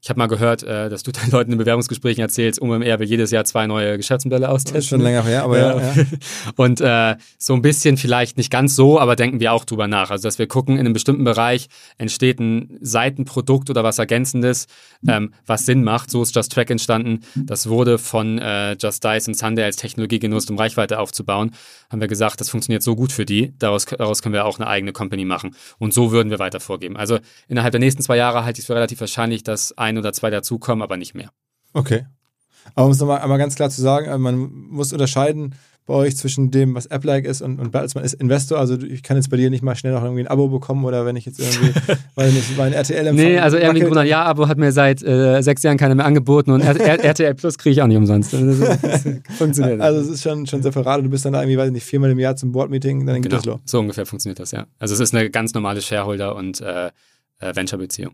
B: Ich habe mal gehört, äh, dass du den Leuten in Bewerbungsgesprächen erzählst, UMR will jedes Jahr zwei neue Geschäftsmodelle austesten.
A: schon länger her, aber ja. ja.
B: Und äh, so ein bisschen vielleicht nicht ganz so, aber denken wir auch drüber nach. Also, dass wir gucken, in einem bestimmten Bereich entsteht ein Seitenprodukt oder was Ergänzendes, ähm, was Sinn macht. So ist Just Track entstanden. Das wurde von äh, Just Dice und Sunday als Technologie genutzt, um Reichweite aufzubauen. Haben wir gesagt, das funktioniert so gut für die. Daraus, daraus können wir auch eine eigene Company machen. Und so würden wir weiter vorgeben. Also innerhalb der nächsten zwei Jahre halte ich es für relativ wahrscheinlich, dass ein oder zwei dazukommen, aber nicht mehr.
A: Okay. Aber um es nochmal einmal ganz klar zu sagen, äh, man muss unterscheiden bei euch zwischen dem, was App-like ist und, und Bertelsmann ist Investor. Also ich kann jetzt bei dir nicht mal schnell noch irgendwie ein Abo bekommen oder wenn ich jetzt irgendwie, weil nicht mein RTL empfange.
B: Nee, also irgendwie ein Ja-Abo hat mir seit äh, sechs Jahren keiner mehr angeboten und R R RTL Plus kriege ich auch nicht umsonst. Also, funktioniert.
A: Also es ist schon, schon separat und du bist dann da irgendwie, weiß ich nicht, viermal im Jahr zum Board-Meeting, dann geht das
B: genau,
A: los.
B: so ungefähr funktioniert das, ja. Also es ist eine ganz normale Shareholder- und äh, äh, Venture-Beziehung.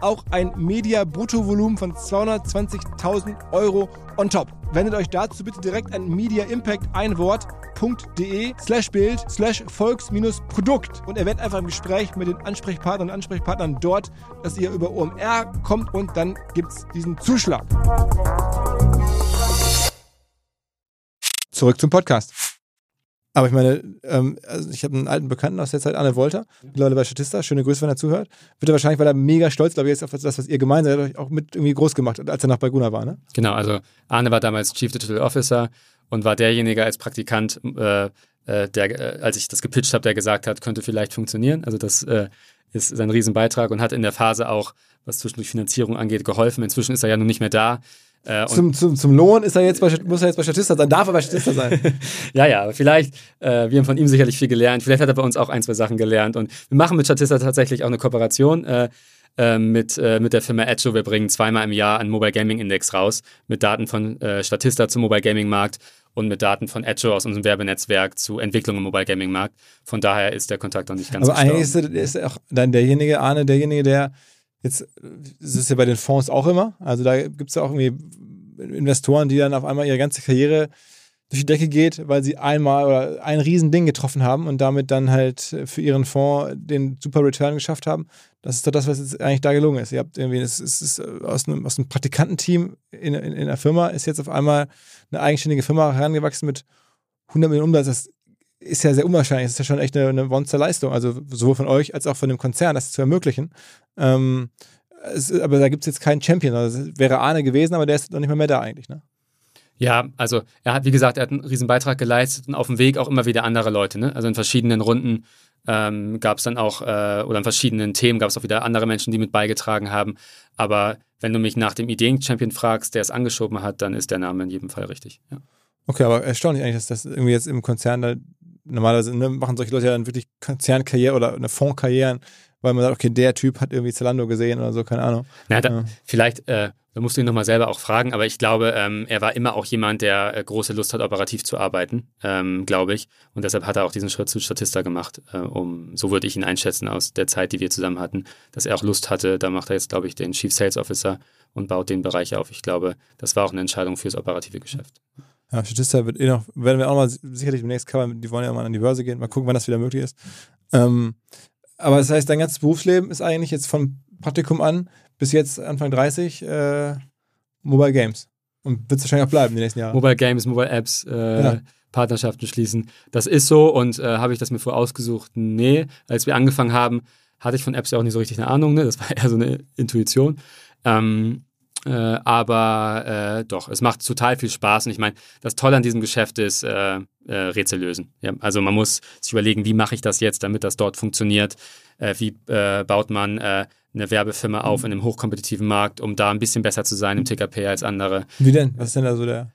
A: auch ein Media-Bruttovolumen von 220.000 Euro on top. Wendet euch dazu bitte direkt an Media Impact ein Wort.de slash Bild slash Volks-Produkt und erwähnt einfach im Gespräch mit den Ansprechpartnern und Ansprechpartnern dort, dass ihr über OMR kommt und dann gibt es diesen Zuschlag. Zurück zum Podcast. Aber ich meine, ähm, also ich habe einen alten Bekannten aus der Zeit, Anne Wolter, mittlerweile bei Statista. Schöne Grüße, wenn er zuhört. Wird er wahrscheinlich, weil er mega stolz, glaube ich, ist auf das, was ihr gemeinsam seid, euch auch mit irgendwie groß gemacht hat, als er noch bei Guna war, ne?
B: Genau, also Arne war damals Chief Digital Officer und war derjenige als Praktikant, äh, äh, der, äh, als ich das gepitcht habe, der gesagt hat, könnte vielleicht funktionieren. Also das äh, ist sein Riesenbeitrag und hat in der Phase auch, was zwischendurch Finanzierung angeht, geholfen. Inzwischen ist er ja nun nicht mehr da.
A: Äh, zum, zum, zum Lohn ist er jetzt bei, muss er jetzt bei Statista sein, darf er bei Statista sein.
B: ja, ja, vielleicht, äh, wir haben von ihm sicherlich viel gelernt. Vielleicht hat er bei uns auch ein, zwei Sachen gelernt. Und wir machen mit Statista tatsächlich auch eine Kooperation. Äh, äh mit, äh, mit der Firma Edjo. Wir bringen zweimal im Jahr einen Mobile Gaming Index raus mit Daten von äh, Statista zum Mobile Gaming Markt und mit Daten von Edjo aus unserem Werbenetzwerk zu Entwicklung im Mobile Gaming Markt. Von daher ist der Kontakt noch nicht ganz
A: Aber eigentlich ist, ist auch dann derjenige, Arne, derjenige, der jetzt, ist ja bei den Fonds auch immer, also da gibt es ja auch irgendwie Investoren, die dann auf einmal ihre ganze Karriere durch die Decke geht, weil sie einmal oder ein Riesending getroffen haben und damit dann halt für ihren Fonds den super Return geschafft haben. Das ist doch das, was jetzt eigentlich da gelungen ist. Ihr habt irgendwie, es ist, aus einem, aus einem Praktikantenteam in, in, in einer Firma ist jetzt auf einmal eine eigenständige Firma herangewachsen mit 100 Millionen Umsatz. Das ist ja sehr unwahrscheinlich. Das ist ja schon echt eine, eine Monsterleistung. Also sowohl von euch als auch von dem Konzern, das zu ermöglichen. Ähm, es, aber da gibt es jetzt keinen Champion. Also das wäre Arne gewesen, aber der ist noch nicht mal mehr da eigentlich, ne?
B: Ja, also er hat, wie gesagt, er hat einen riesen Beitrag geleistet und auf dem Weg auch immer wieder andere Leute. Ne? Also in verschiedenen Runden ähm, gab es dann auch, äh, oder in verschiedenen Themen gab es auch wieder andere Menschen, die mit beigetragen haben. Aber wenn du mich nach dem Ideen-Champion fragst, der es angeschoben hat, dann ist der Name in jedem Fall richtig. Ja.
A: Okay, aber erstaunlich eigentlich, dass das irgendwie jetzt im Konzern da normalerweise ne, machen solche Leute ja dann wirklich Konzernkarriere oder eine Fondskarrieren weil man sagt, okay, der Typ hat irgendwie Zalando gesehen oder so, keine Ahnung.
B: Na, da, ja. Vielleicht, äh, da musst du ihn nochmal selber auch fragen, aber ich glaube, ähm, er war immer auch jemand, der äh, große Lust hat, operativ zu arbeiten, ähm, glaube ich. Und deshalb hat er auch diesen Schritt zu Statista gemacht, äh, um, so würde ich ihn einschätzen aus der Zeit, die wir zusammen hatten, dass er auch Lust hatte. Da macht er jetzt, glaube ich, den Chief Sales Officer und baut den Bereich auf. Ich glaube, das war auch eine Entscheidung fürs operative Geschäft.
A: Ja, Statista wird eh noch, werden wir auch mal sicherlich demnächst covern, die wollen ja mal an die Börse gehen, mal gucken, wann das wieder möglich ist. Ähm, aber das heißt, dein ganzes Berufsleben ist eigentlich jetzt von Praktikum an bis jetzt Anfang 30 äh, Mobile Games. Und wird es wahrscheinlich auch bleiben die nächsten Jahre.
B: Mobile Games, Mobile Apps, äh, ja. Partnerschaften schließen. Das ist so und äh, habe ich das mir vorher ausgesucht? Nee. Als wir angefangen haben, hatte ich von Apps ja auch nicht so richtig eine Ahnung. Ne? Das war eher so eine Intuition. Ähm, äh, aber äh, doch, es macht total viel Spaß. Und ich meine, das Tolle an diesem Geschäft ist äh, äh, Rätsel lösen. Ja, also man muss sich überlegen, wie mache ich das jetzt, damit das dort funktioniert? Äh, wie äh, baut man eine Werbefirma auf in einem hochkompetitiven Markt, um da ein bisschen besser zu sein im TKP als andere?
A: Wie denn? Was ist denn da so der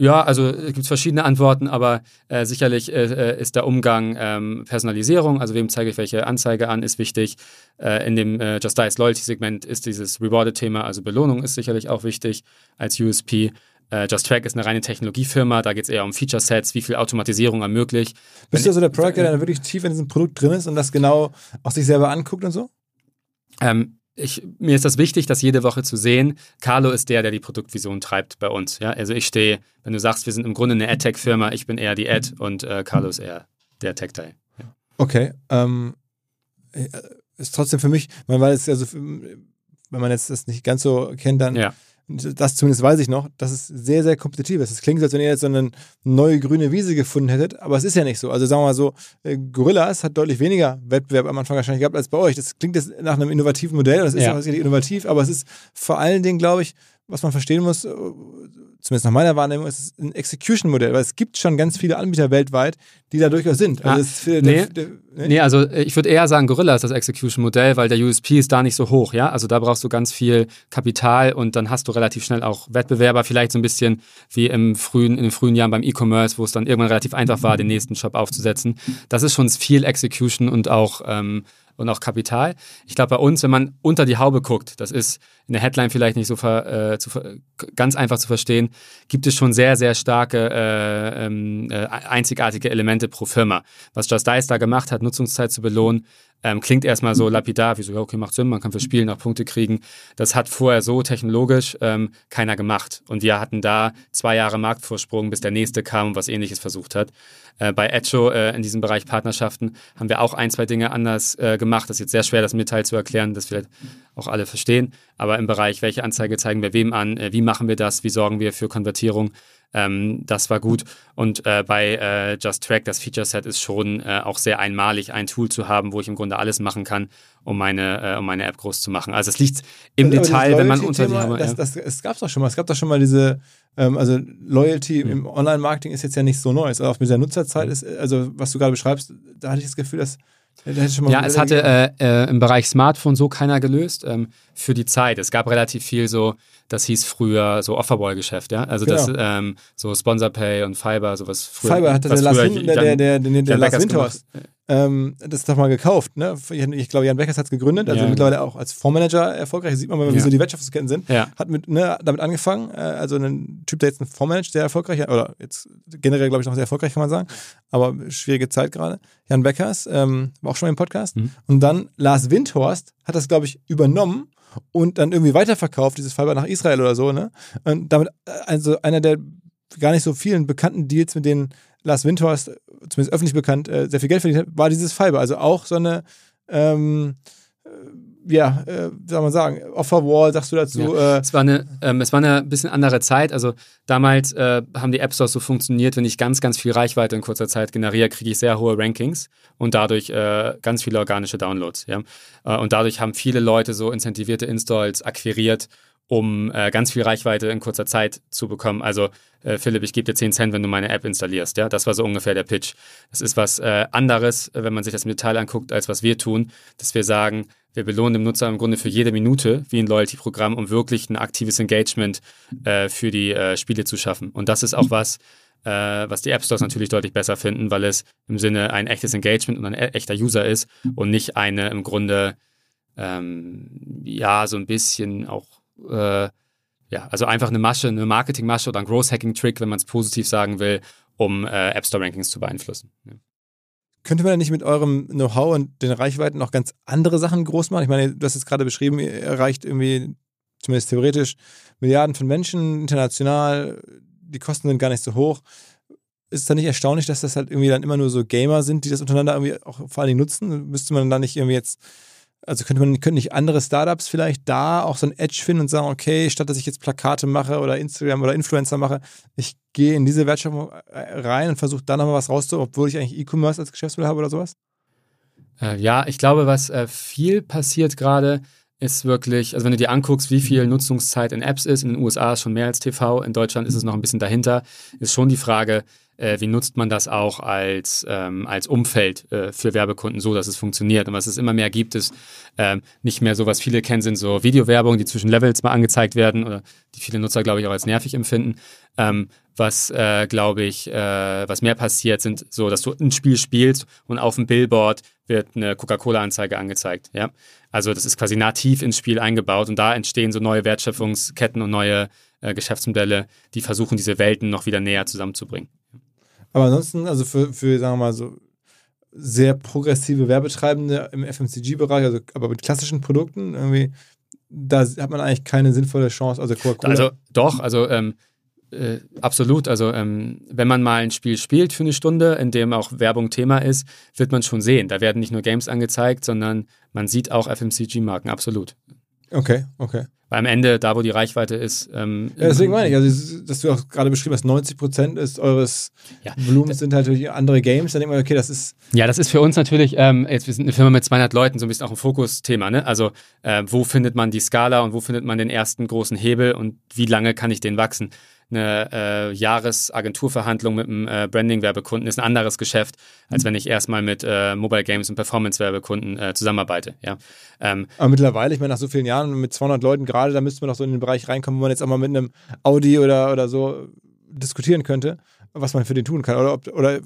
B: ja, also es gibt verschiedene Antworten, aber äh, sicherlich äh, äh, ist der Umgang ähm, Personalisierung, also wem zeige ich welche Anzeige an, ist wichtig. Äh, in dem äh, Just Dice Loyalty Segment ist dieses Rewarded-Thema, also Belohnung ist sicherlich auch wichtig als USP. Äh, Just Track ist eine reine Technologiefirma, da geht es eher um Feature-Sets, wie viel Automatisierung ermöglicht.
A: Bist du also der Product, der dann wirklich tief in diesem Produkt drin ist und das genau auch sich selber anguckt und so?
B: Ähm, ich, mir ist das wichtig, das jede Woche zu sehen. Carlo ist der, der die Produktvision treibt bei uns. Ja? Also ich stehe, wenn du sagst, wir sind im Grunde eine AdTech-Firma, ich bin eher die Ad und äh, Carlo ist eher der Tech-Teil. Ja.
A: Okay. Ähm, äh, ist trotzdem für mich, weil es also, wenn man jetzt das nicht ganz so kennt, dann ja das zumindest weiß ich noch, dass es sehr, sehr kompetitiv ist. Es klingt, als wenn ihr jetzt so eine neue grüne Wiese gefunden hättet, aber es ist ja nicht so. Also sagen wir mal so, äh, Gorillas hat deutlich weniger Wettbewerb am Anfang wahrscheinlich gehabt als bei euch. Das klingt jetzt nach einem innovativen Modell, das ist ja auch innovativ, aber es ist vor allen Dingen, glaube ich, was man verstehen muss, äh, zumindest nach meiner Wahrnehmung, ist ein Execution-Modell, weil es gibt schon ganz viele Anbieter weltweit, die da durchaus sind.
B: Also ah, nee, der, der, Nee, nee also äh, ich würde eher sagen, Gorilla ist das Execution-Modell, weil der USP ist da nicht so hoch, ja. Also da brauchst du ganz viel Kapital und dann hast du relativ schnell auch Wettbewerber, vielleicht so ein bisschen wie im frühen, in den frühen Jahren beim E-Commerce, wo es dann irgendwann relativ einfach war, den nächsten Shop aufzusetzen. Das ist schon viel Execution und auch ähm, und auch Kapital. Ich glaube, bei uns, wenn man unter die Haube guckt, das ist in der Headline vielleicht nicht so ver, äh, zu, ganz einfach zu verstehen, gibt es schon sehr, sehr starke, äh, ähm, äh, einzigartige Elemente pro Firma. Was Just Dice da gemacht hat, Nutzungszeit zu belohnen, ähm, klingt erstmal so lapidar, wie so, ja, okay, macht Sinn, man kann für Spielen auch Punkte kriegen. Das hat vorher so technologisch ähm, keiner gemacht. Und wir hatten da zwei Jahre Marktvorsprung, bis der nächste kam und was ähnliches versucht hat. Äh, bei Echo äh, in diesem Bereich Partnerschaften haben wir auch ein, zwei Dinge anders äh, gemacht. Das ist jetzt sehr schwer, das im Detail zu erklären, das vielleicht auch alle verstehen. Aber im Bereich, welche Anzeige zeigen wir wem an, äh, wie machen wir das, wie sorgen wir für Konvertierung, ähm, das war gut. Und äh, bei äh, Just Track, das Feature Set ist schon äh, auch sehr einmalig, ein Tool zu haben, wo ich im Grunde alles machen kann, um meine, äh, um meine App groß zu machen. Also es liegt im Aber Detail, wenn man unter die
A: Hammer, das, das, Es gab es doch schon mal. Es gab doch schon mal diese, ähm, also Loyalty mhm. im Online-Marketing ist jetzt ja nicht so neu. Auch mit der Nutzerzeit ist, also was du gerade beschreibst, da hatte ich das Gefühl, dass
B: ja, es hatte äh, äh, im Bereich Smartphone so keiner gelöst ähm, für die Zeit. Es gab relativ viel so, das hieß früher so Offerball-Geschäft, ja. Also genau. das ähm, so Sponsorpay und Fiber, sowas
A: früher. Fiber hatte der Lars, der, der, der, der, der Lars Windhorst ähm, das doch mal gekauft. Ne? Ich glaube, Jan Beckers hat es gegründet, also ja. mittlerweile auch als Fondsmanager erfolgreich. Das sieht man mal, wie ja. so die Wirtschaftsketten sind. Ja. Hat mit, ne, damit angefangen, äh, also ein Typ, der jetzt ein Fondsmanager, sehr erfolgreich, oder jetzt generell, glaube ich, noch sehr erfolgreich, kann man sagen. Aber schwierige Zeit gerade. Jan Beckers ähm, war auch schon mal im Podcast. Mhm. Und dann Lars Windhorst hat das, glaube ich, übernommen und dann irgendwie weiterverkauft, dieses Fiber nach Israel oder so. Ne? Und damit, äh, also einer der gar nicht so vielen bekannten Deals, mit denen Lars Windhorst, zumindest öffentlich bekannt, äh, sehr viel Geld verdient hat, war dieses Fiber. Also auch so eine, ähm, äh, ja, äh, wie soll man sagen, Offerwall, sagst du dazu?
B: Ja. Äh, es, war eine, ähm, es war eine bisschen andere Zeit. Also damals äh, haben die App Stores so funktioniert, wenn ich ganz, ganz viel Reichweite in kurzer Zeit generiere, kriege ich sehr hohe Rankings und dadurch äh, ganz viele organische Downloads. Ja? Äh, und dadurch haben viele Leute so incentivierte Installs akquiriert um äh, ganz viel Reichweite in kurzer Zeit zu bekommen. Also äh, Philipp, ich gebe dir 10 Cent, wenn du meine App installierst. Ja, das war so ungefähr der Pitch. Das ist was äh, anderes, wenn man sich das im Detail anguckt, als was wir tun, dass wir sagen, wir belohnen den Nutzer im Grunde für jede Minute wie ein Loyalty-Programm, um wirklich ein aktives Engagement äh, für die äh, Spiele zu schaffen. Und das ist auch was, äh, was die App Stores natürlich deutlich besser finden, weil es im Sinne ein echtes Engagement und ein e-, echter User ist und nicht eine im Grunde ähm, ja so ein bisschen auch äh, ja, also einfach eine Masche, eine Marketingmasche oder ein Growth-Hacking-Trick, wenn man es positiv sagen will, um äh, App Store-Rankings zu beeinflussen. Ja.
A: Könnte man denn nicht mit eurem Know-how und den Reichweiten noch ganz andere Sachen groß machen? Ich meine, du hast es gerade beschrieben, ihr erreicht irgendwie, zumindest theoretisch, Milliarden von Menschen international, die Kosten sind gar nicht so hoch. Ist es dann nicht erstaunlich, dass das halt irgendwie dann immer nur so Gamer sind, die das untereinander irgendwie auch vor allen Dingen nutzen? Müsste man dann nicht irgendwie jetzt also könnte man könnte nicht andere Startups vielleicht da auch so ein Edge finden und sagen, okay, statt dass ich jetzt Plakate mache oder Instagram oder Influencer mache, ich gehe in diese Wertschöpfung äh, rein und versuche da nochmal was rauszuholen, obwohl ich eigentlich E-Commerce als Geschäftsmodell habe oder sowas?
B: Äh, ja, ich glaube, was äh, viel passiert gerade, ist wirklich, also wenn du dir anguckst, wie viel Nutzungszeit in Apps ist, in den USA ist schon mehr als TV, in Deutschland ist es noch ein bisschen dahinter, ist schon die Frage, äh, wie nutzt man das auch als, ähm, als Umfeld äh, für Werbekunden so, dass es funktioniert. Und was es immer mehr gibt, ist ähm, nicht mehr so, was viele kennen, sind so Videowerbung, die zwischen Levels mal angezeigt werden oder die viele Nutzer, glaube ich, auch als nervig empfinden. Ähm, was, äh, glaube ich, äh, was mehr passiert, sind so, dass du ein Spiel spielst und auf dem Billboard wird eine Coca-Cola-Anzeige angezeigt. Ja? Also das ist quasi nativ ins Spiel eingebaut und da entstehen so neue Wertschöpfungsketten und neue äh, Geschäftsmodelle, die versuchen, diese Welten noch wieder näher zusammenzubringen.
A: Aber ansonsten, also für, für sagen wir mal so, sehr progressive Werbetreibende im FMCG-Bereich, also aber mit klassischen Produkten, irgendwie, da hat man eigentlich keine sinnvolle Chance. Also Coca-Cola.
B: Also doch, also ähm, äh, absolut. Also ähm, wenn man mal ein Spiel spielt für eine Stunde, in dem auch Werbung Thema ist, wird man schon sehen. Da werden nicht nur Games angezeigt, sondern man sieht auch FMCG-Marken, absolut.
A: Okay, okay.
B: Weil am Ende, da wo die Reichweite ist. Ähm,
A: ja, deswegen meine ich, also, dass du auch gerade beschrieben hast, 90 Prozent ist eures ja, Volumens sind halt natürlich andere Games. Dann denkt man, okay, das ist.
B: Ja, das ist für uns natürlich, ähm, jetzt, wir sind eine Firma mit 200 Leuten, so ein bisschen auch ein Fokusthema. Ne? Also, äh, wo findet man die Skala und wo findet man den ersten großen Hebel und wie lange kann ich den wachsen? Eine äh, Jahresagenturverhandlung mit einem äh, Branding-Werbekunden ist ein anderes Geschäft, als wenn ich erstmal mit äh, Mobile Games und Performance-Werbekunden äh, zusammenarbeite. Ja.
A: Ähm, Aber mittlerweile, ich meine, nach so vielen Jahren mit 200 Leuten gerade, da müsste man doch so in den Bereich reinkommen, wo man jetzt auch mal mit einem Audi oder, oder so diskutieren könnte, was man für den tun kann. Oder, ob, oder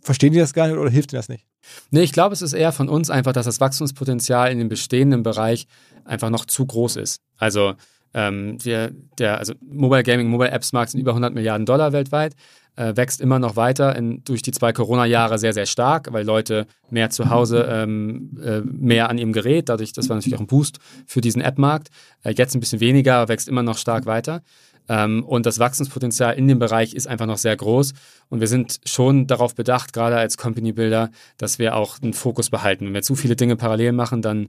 A: verstehen die das gar nicht oder hilft ihnen das nicht?
B: Nee, ich glaube, es ist eher von uns einfach, dass das Wachstumspotenzial in dem bestehenden Bereich einfach noch zu groß ist. Also ähm, wir, der, also Mobile Gaming, Mobile Apps Markt sind über 100 Milliarden Dollar weltweit, äh, wächst immer noch weiter in, durch die zwei Corona-Jahre sehr, sehr stark, weil Leute mehr zu Hause, ähm, äh, mehr an ihrem Gerät, dadurch, das war natürlich auch ein Boost für diesen App-Markt. Äh, jetzt ein bisschen weniger, wächst immer noch stark weiter. Ähm, und das Wachstumspotenzial in dem Bereich ist einfach noch sehr groß. Und wir sind schon darauf bedacht, gerade als Company Builder, dass wir auch einen Fokus behalten. Wenn wir zu viele Dinge parallel machen, dann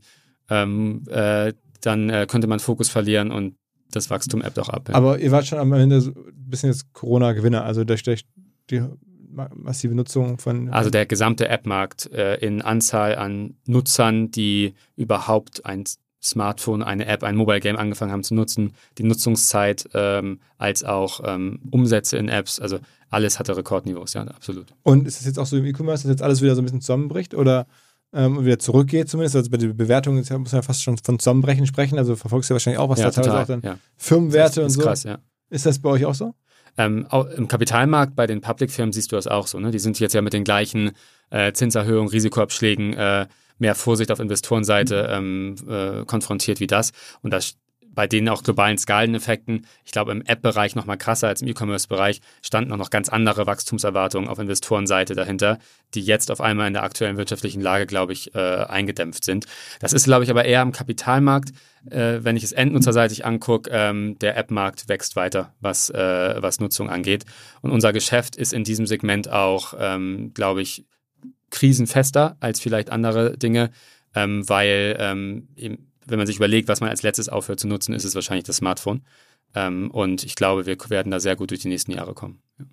B: ähm, äh, dann äh, könnte man Fokus verlieren und das Wachstum ebbt auch ab.
A: Ja. Aber ihr wart schon am Ende so ein bisschen jetzt Corona-Gewinner, also durch, durch die massive Nutzung von.
B: Also der gesamte App-Markt äh, in Anzahl an Nutzern, die überhaupt ein Smartphone, eine App, ein Mobile Game angefangen haben zu nutzen, die Nutzungszeit ähm, als auch ähm, Umsätze in Apps, also alles hatte Rekordniveaus, ja, absolut.
A: Und ist es jetzt auch so im E-Commerce, dass jetzt alles wieder so ein bisschen zusammenbricht oder ähm, wieder zurückgeht zumindest. Also bei der Bewertung muss man ja fast schon von Zusammenbrechen sprechen. Also verfolgst du ja wahrscheinlich auch, was
B: ja,
A: da teilweise
B: total,
A: auch dann
B: ja.
A: Firmenwerte
B: das ist,
A: und so.
B: Krass, ja.
A: Ist das bei euch auch so?
B: Ähm, auch Im Kapitalmarkt bei den Public-Firmen siehst du das auch so. Ne? Die sind jetzt ja mit den gleichen äh, Zinserhöhungen, Risikoabschlägen, äh, mehr Vorsicht auf Investorenseite ähm, äh, konfrontiert wie das. Und das bei denen auch globalen Skaleneffekten, ich glaube im App-Bereich noch mal krasser als im E-Commerce-Bereich, standen noch ganz andere Wachstumserwartungen auf Investorenseite dahinter, die jetzt auf einmal in der aktuellen wirtschaftlichen Lage, glaube ich, äh, eingedämpft sind. Das ist, glaube ich, aber eher am Kapitalmarkt. Äh, wenn ich es endnutzerseitig angucke, ähm, der App-Markt wächst weiter, was, äh, was Nutzung angeht. Und unser Geschäft ist in diesem Segment auch, ähm, glaube ich, krisenfester als vielleicht andere Dinge, ähm, weil ähm, wenn man sich überlegt, was man als letztes aufhört zu nutzen, ist es wahrscheinlich das Smartphone. Ähm, und ich glaube, wir werden da sehr gut durch die nächsten Jahre kommen. Ja.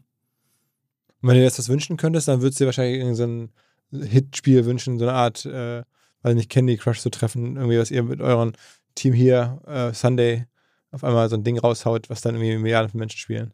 A: Wenn du dir jetzt das wünschen könntest, dann würdest du dir wahrscheinlich so ein Hitspiel wünschen, so eine Art, äh, weil nicht Candy Crush zu treffen, irgendwie, was ihr mit eurem Team hier, äh, Sunday, auf einmal so ein Ding raushaut, was dann irgendwie Milliarden von Menschen spielen.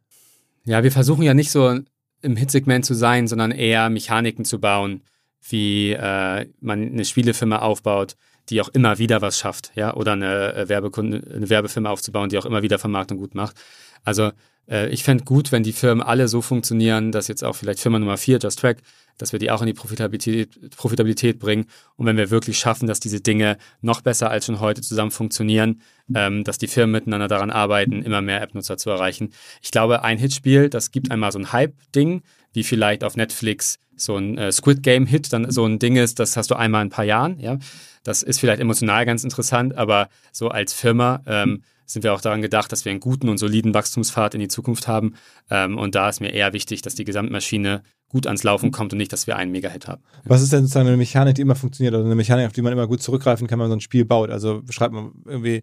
B: Ja, wir versuchen ja nicht so im Hitsegment zu sein, sondern eher Mechaniken zu bauen, wie äh, man eine Spielefirma aufbaut, die auch immer wieder was schafft, ja, oder eine, äh, Werbekunde, eine Werbefirma aufzubauen, die auch immer wieder Vermarktung gut macht. Also äh, ich fände gut, wenn die Firmen alle so funktionieren, dass jetzt auch vielleicht Firma Nummer 4, Just Track, dass wir die auch in die Profitabilität, Profitabilität bringen und wenn wir wirklich schaffen, dass diese Dinge noch besser als schon heute zusammen funktionieren, ähm, dass die Firmen miteinander daran arbeiten, immer mehr App-Nutzer zu erreichen. Ich glaube, ein Hitspiel, das gibt einmal so ein Hype-Ding, wie vielleicht auf Netflix so ein äh, Squid Game-Hit dann so ein Ding ist, das hast du einmal in ein paar Jahren, ja. Das ist vielleicht emotional ganz interessant, aber so als Firma ähm, sind wir auch daran gedacht, dass wir einen guten und soliden Wachstumspfad in die Zukunft haben. Ähm, und da ist mir eher wichtig, dass die Gesamtmaschine gut ans Laufen kommt und nicht, dass wir einen Mega-Hit haben.
A: Was ist denn sozusagen eine Mechanik, die immer funktioniert oder eine Mechanik, auf die man immer gut zurückgreifen kann, wenn man so ein Spiel baut? Also beschreibt man irgendwie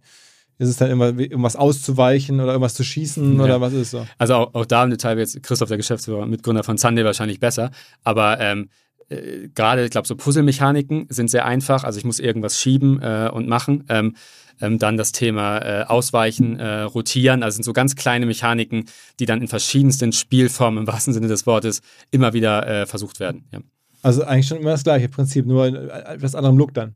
A: ist es dann immer irgendwas auszuweichen oder irgendwas zu schießen ja. oder was ist so?
B: Also auch, auch da im Detail jetzt Christoph, der Geschäftsführer, Mitgründer von Sunday, wahrscheinlich besser. Aber ähm, äh, gerade, ich glaube, so Puzzle-Mechaniken sind sehr einfach. Also ich muss irgendwas schieben äh, und machen. Ähm, ähm, dann das Thema äh, Ausweichen, äh, Rotieren. Also sind so ganz kleine Mechaniken, die dann in verschiedensten Spielformen im wahrsten Sinne des Wortes immer wieder äh, versucht werden. Ja.
A: Also eigentlich schon immer das gleiche Prinzip, nur in etwas anderem Look dann.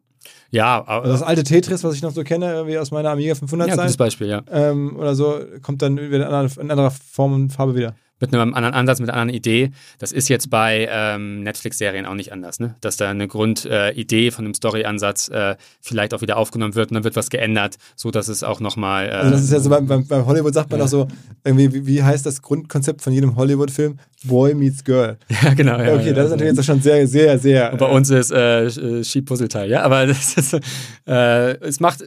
B: Ja,
A: also das alte Tetris, was ich noch so kenne, wie aus meiner Amiga 500
B: ja, gutes Beispiel, ja.
A: Ähm, oder so, kommt dann wieder in anderer Form und Farbe wieder
B: mit einem anderen Ansatz, mit einer anderen Idee. Das ist jetzt bei ähm, Netflix-Serien auch nicht anders, ne? dass da eine Grundidee äh, von einem Story-Ansatz äh, vielleicht auch wieder aufgenommen wird und dann wird was geändert, so dass es auch nochmal. Äh,
A: also das ist ja so beim, beim, Hollywood sagt man ja. auch so irgendwie, wie, wie, heißt das Grundkonzept von jedem Hollywood-Film? Boy meets Girl.
B: Ja, genau. Ja,
A: okay, ja, das ist natürlich jetzt schon sehr, sehr, sehr.
B: Und bei uns ist äh, Sheep-Puzzleteil, ja, aber das ist, äh, es macht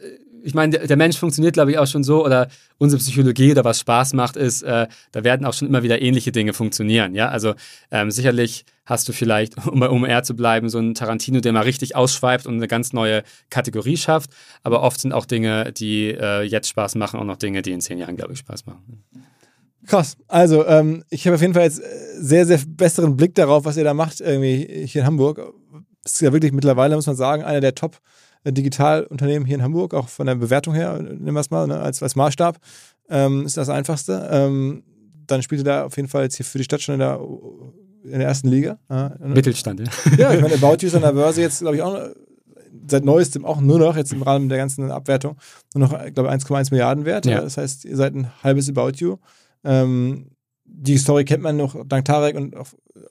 B: ich meine, der, Mensch funktioniert, glaube ich, auch schon so, oder unsere Psychologie oder was Spaß macht, ist, äh, da werden auch schon immer wieder ähnliche Dinge funktionieren. Ja, also ähm, sicherlich hast du vielleicht, um bei OMR zu bleiben, so einen Tarantino, der mal richtig ausschweift und eine ganz neue Kategorie schafft. Aber oft sind auch Dinge, die äh, jetzt Spaß machen, auch noch Dinge, die in zehn Jahren, glaube ich, Spaß machen.
A: Krass. Also, ähm, ich habe auf jeden Fall jetzt sehr, sehr besseren Blick darauf, was ihr da macht, irgendwie hier in Hamburg. Das ist ja wirklich mittlerweile, muss man sagen, einer der Top- äh, Digitalunternehmen hier in Hamburg, auch von der Bewertung her, nehmen wir es mal, ne, als, als Maßstab, ähm, ist das einfachste. Ähm, dann spielte da auf jeden Fall jetzt hier für die Stadt schon in der, in der ersten Liga.
B: Mittelstand,
A: ja. Ja, ich meine, About You ist an der Börse jetzt, glaube ich, auch seit neuestem auch nur noch, jetzt im Rahmen der ganzen Abwertung, nur noch, glaube ich, 1,1 Milliarden wert. Ja. Das heißt, ihr seid ein halbes About You. Ähm, die Story kennt man noch dank Tarek und auch,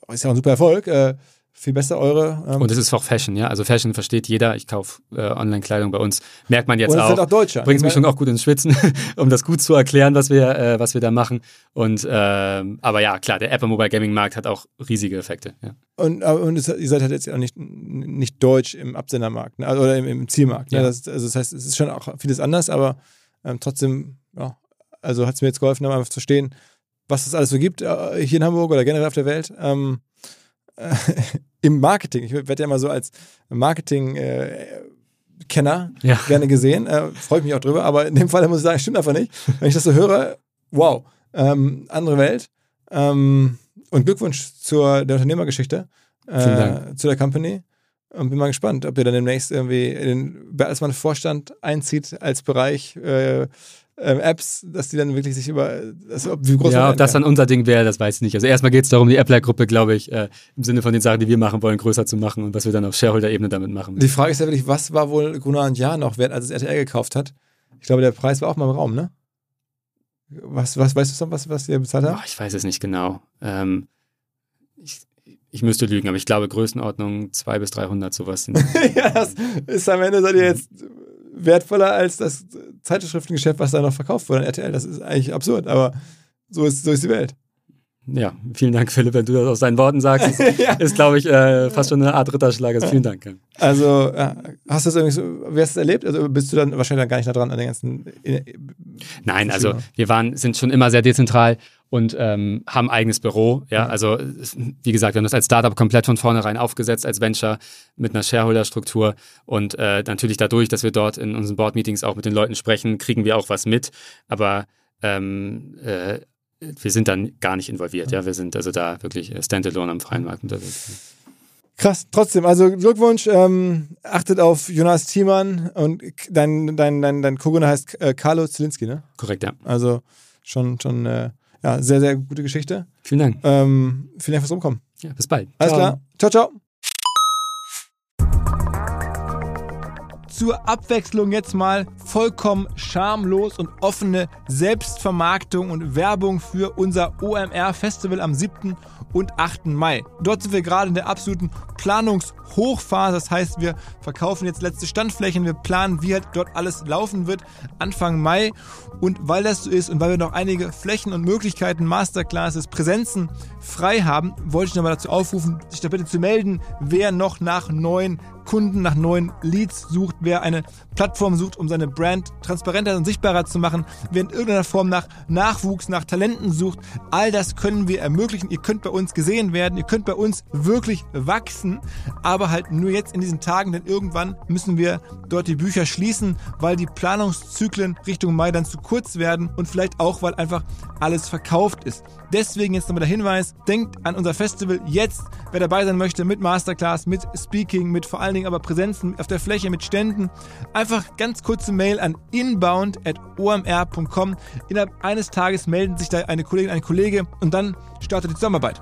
A: ist ja auch ein super Erfolg. Äh, viel besser eure.
B: Ähm und es ist auch Fashion, ja. Also Fashion versteht jeder. Ich kaufe äh, Online-Kleidung bei uns. Merkt man jetzt und auch. Sind
A: auch Deutscher.
B: Bringt mich schon auch gut ins Schwitzen, um das gut zu erklären, was wir, äh, was wir da machen. Und äh, aber ja, klar, der Apple Mobile Gaming Markt hat auch riesige Effekte. Ja.
A: Und, und es, ihr seid halt jetzt auch nicht, nicht deutsch im Absendermarkt ne? Also, oder im, im Zielmarkt. Ne? Das, also das heißt, es ist schon auch vieles anders, aber ähm, trotzdem, ja, also hat es mir jetzt geholfen, einfach zu verstehen, was es alles so gibt äh, hier in Hamburg oder generell auf der Welt. Ähm, äh, im Marketing. Ich werde ja immer so als Marketing-Kenner äh, ja. gerne gesehen. Äh, Freue ich mich auch drüber, aber in dem Fall muss ich sagen, stimmt einfach nicht. Wenn ich das so höre, wow, ähm, andere Welt. Ähm, und Glückwunsch zur der Unternehmergeschichte, äh, zu der Company. Und bin mal gespannt, ob ihr dann demnächst irgendwie in den Bertelsmann Vorstand einzieht als Bereich äh, ähm, Apps, dass die dann wirklich sich über,
B: also, wie groß Ja, ob das dann unser Ding wäre, das weiß ich nicht. Also erstmal geht es darum, die Appler-Gruppe, glaube ich, äh, im Sinne von den Sachen, die wir machen wollen, größer zu machen und was wir dann auf Shareholder-Ebene damit machen.
A: Die Frage ist ja wirklich, was war wohl Gunnar und Jahr noch wert, als es RTL gekauft hat? Ich glaube, der Preis war auch mal im Raum, ne? Was, was weißt du noch, was, was ihr bezahlt habt?
B: Oh, ich weiß es nicht genau. Ähm, ich, ich müsste lügen, aber ich glaube Größenordnung 200 bis 300 sowas.
A: ja, das ist am Ende seid ihr jetzt wertvoller als das Zeitschriftengeschäft, was da noch verkauft wurde an RTL. Das ist eigentlich absurd, aber so ist, so ist die Welt.
B: Ja, vielen Dank, Philipp, wenn du das aus deinen Worten sagst. ja. Ist, glaube ich, äh, fast schon eine Art Ritterschlag. Also vielen Dank.
A: Also, hast du das irgendwie so, wie hast du das erlebt? Also bist du dann wahrscheinlich dann gar nicht da dran an den ganzen.
B: Äh, Nein, also wir waren, sind schon immer sehr dezentral und ähm, haben ein eigenes Büro. Ja, also wie gesagt, wir haben das als Startup komplett von vornherein aufgesetzt, als Venture mit einer Shareholder-Struktur und äh, natürlich dadurch, dass wir dort in unseren Board-Meetings auch mit den Leuten sprechen, kriegen wir auch was mit. Aber ähm, äh, wir sind dann gar nicht involviert. Ja, wir sind also da wirklich standalone am freien Markt unterwegs.
A: Krass, trotzdem, also Glückwunsch, ähm, achtet auf Jonas Thiemann und dein, dein, dein, dein Co-Gründer heißt äh, Carlo Zielinski, ne?
B: Korrekt, ja.
A: Also schon, schon äh, ja, sehr, sehr gute Geschichte.
B: Vielen Dank.
A: Ähm, vielen Dank fürs Rumkommen.
B: Ja, bis bald.
A: Alles ciao. klar. Ciao, ciao. zur Abwechslung jetzt mal vollkommen schamlos und offene Selbstvermarktung und Werbung für unser OMR Festival am 7 und 8. Mai. Dort sind wir gerade in der absoluten Planungshochphase. Das heißt, wir verkaufen jetzt letzte Standflächen. Wir planen, wie halt dort alles laufen wird Anfang Mai. Und weil das so ist und weil wir noch einige Flächen und Möglichkeiten, Masterclasses, Präsenzen frei haben, wollte ich nochmal dazu aufrufen, sich da bitte zu melden, wer noch nach neuen Kunden, nach neuen Leads sucht, wer eine Plattform sucht, um seine Brand transparenter und sichtbarer zu machen, wer in irgendeiner Form nach Nachwuchs, nach Talenten sucht. All das können wir ermöglichen. Ihr könnt bei uns gesehen werden, ihr könnt bei uns wirklich wachsen, aber halt nur jetzt in diesen Tagen, denn irgendwann müssen wir dort die Bücher schließen, weil die Planungszyklen Richtung Mai dann zu kurz werden und vielleicht auch, weil einfach alles verkauft ist. Deswegen jetzt nochmal der Hinweis, denkt an unser Festival jetzt, wer dabei sein möchte mit Masterclass, mit Speaking, mit vor allen Dingen aber Präsenzen auf der Fläche, mit Ständen. Einfach ganz kurze Mail an inbound.omr.com. Innerhalb eines Tages melden sich da eine Kollegin, ein Kollege und dann startet die Zusammenarbeit.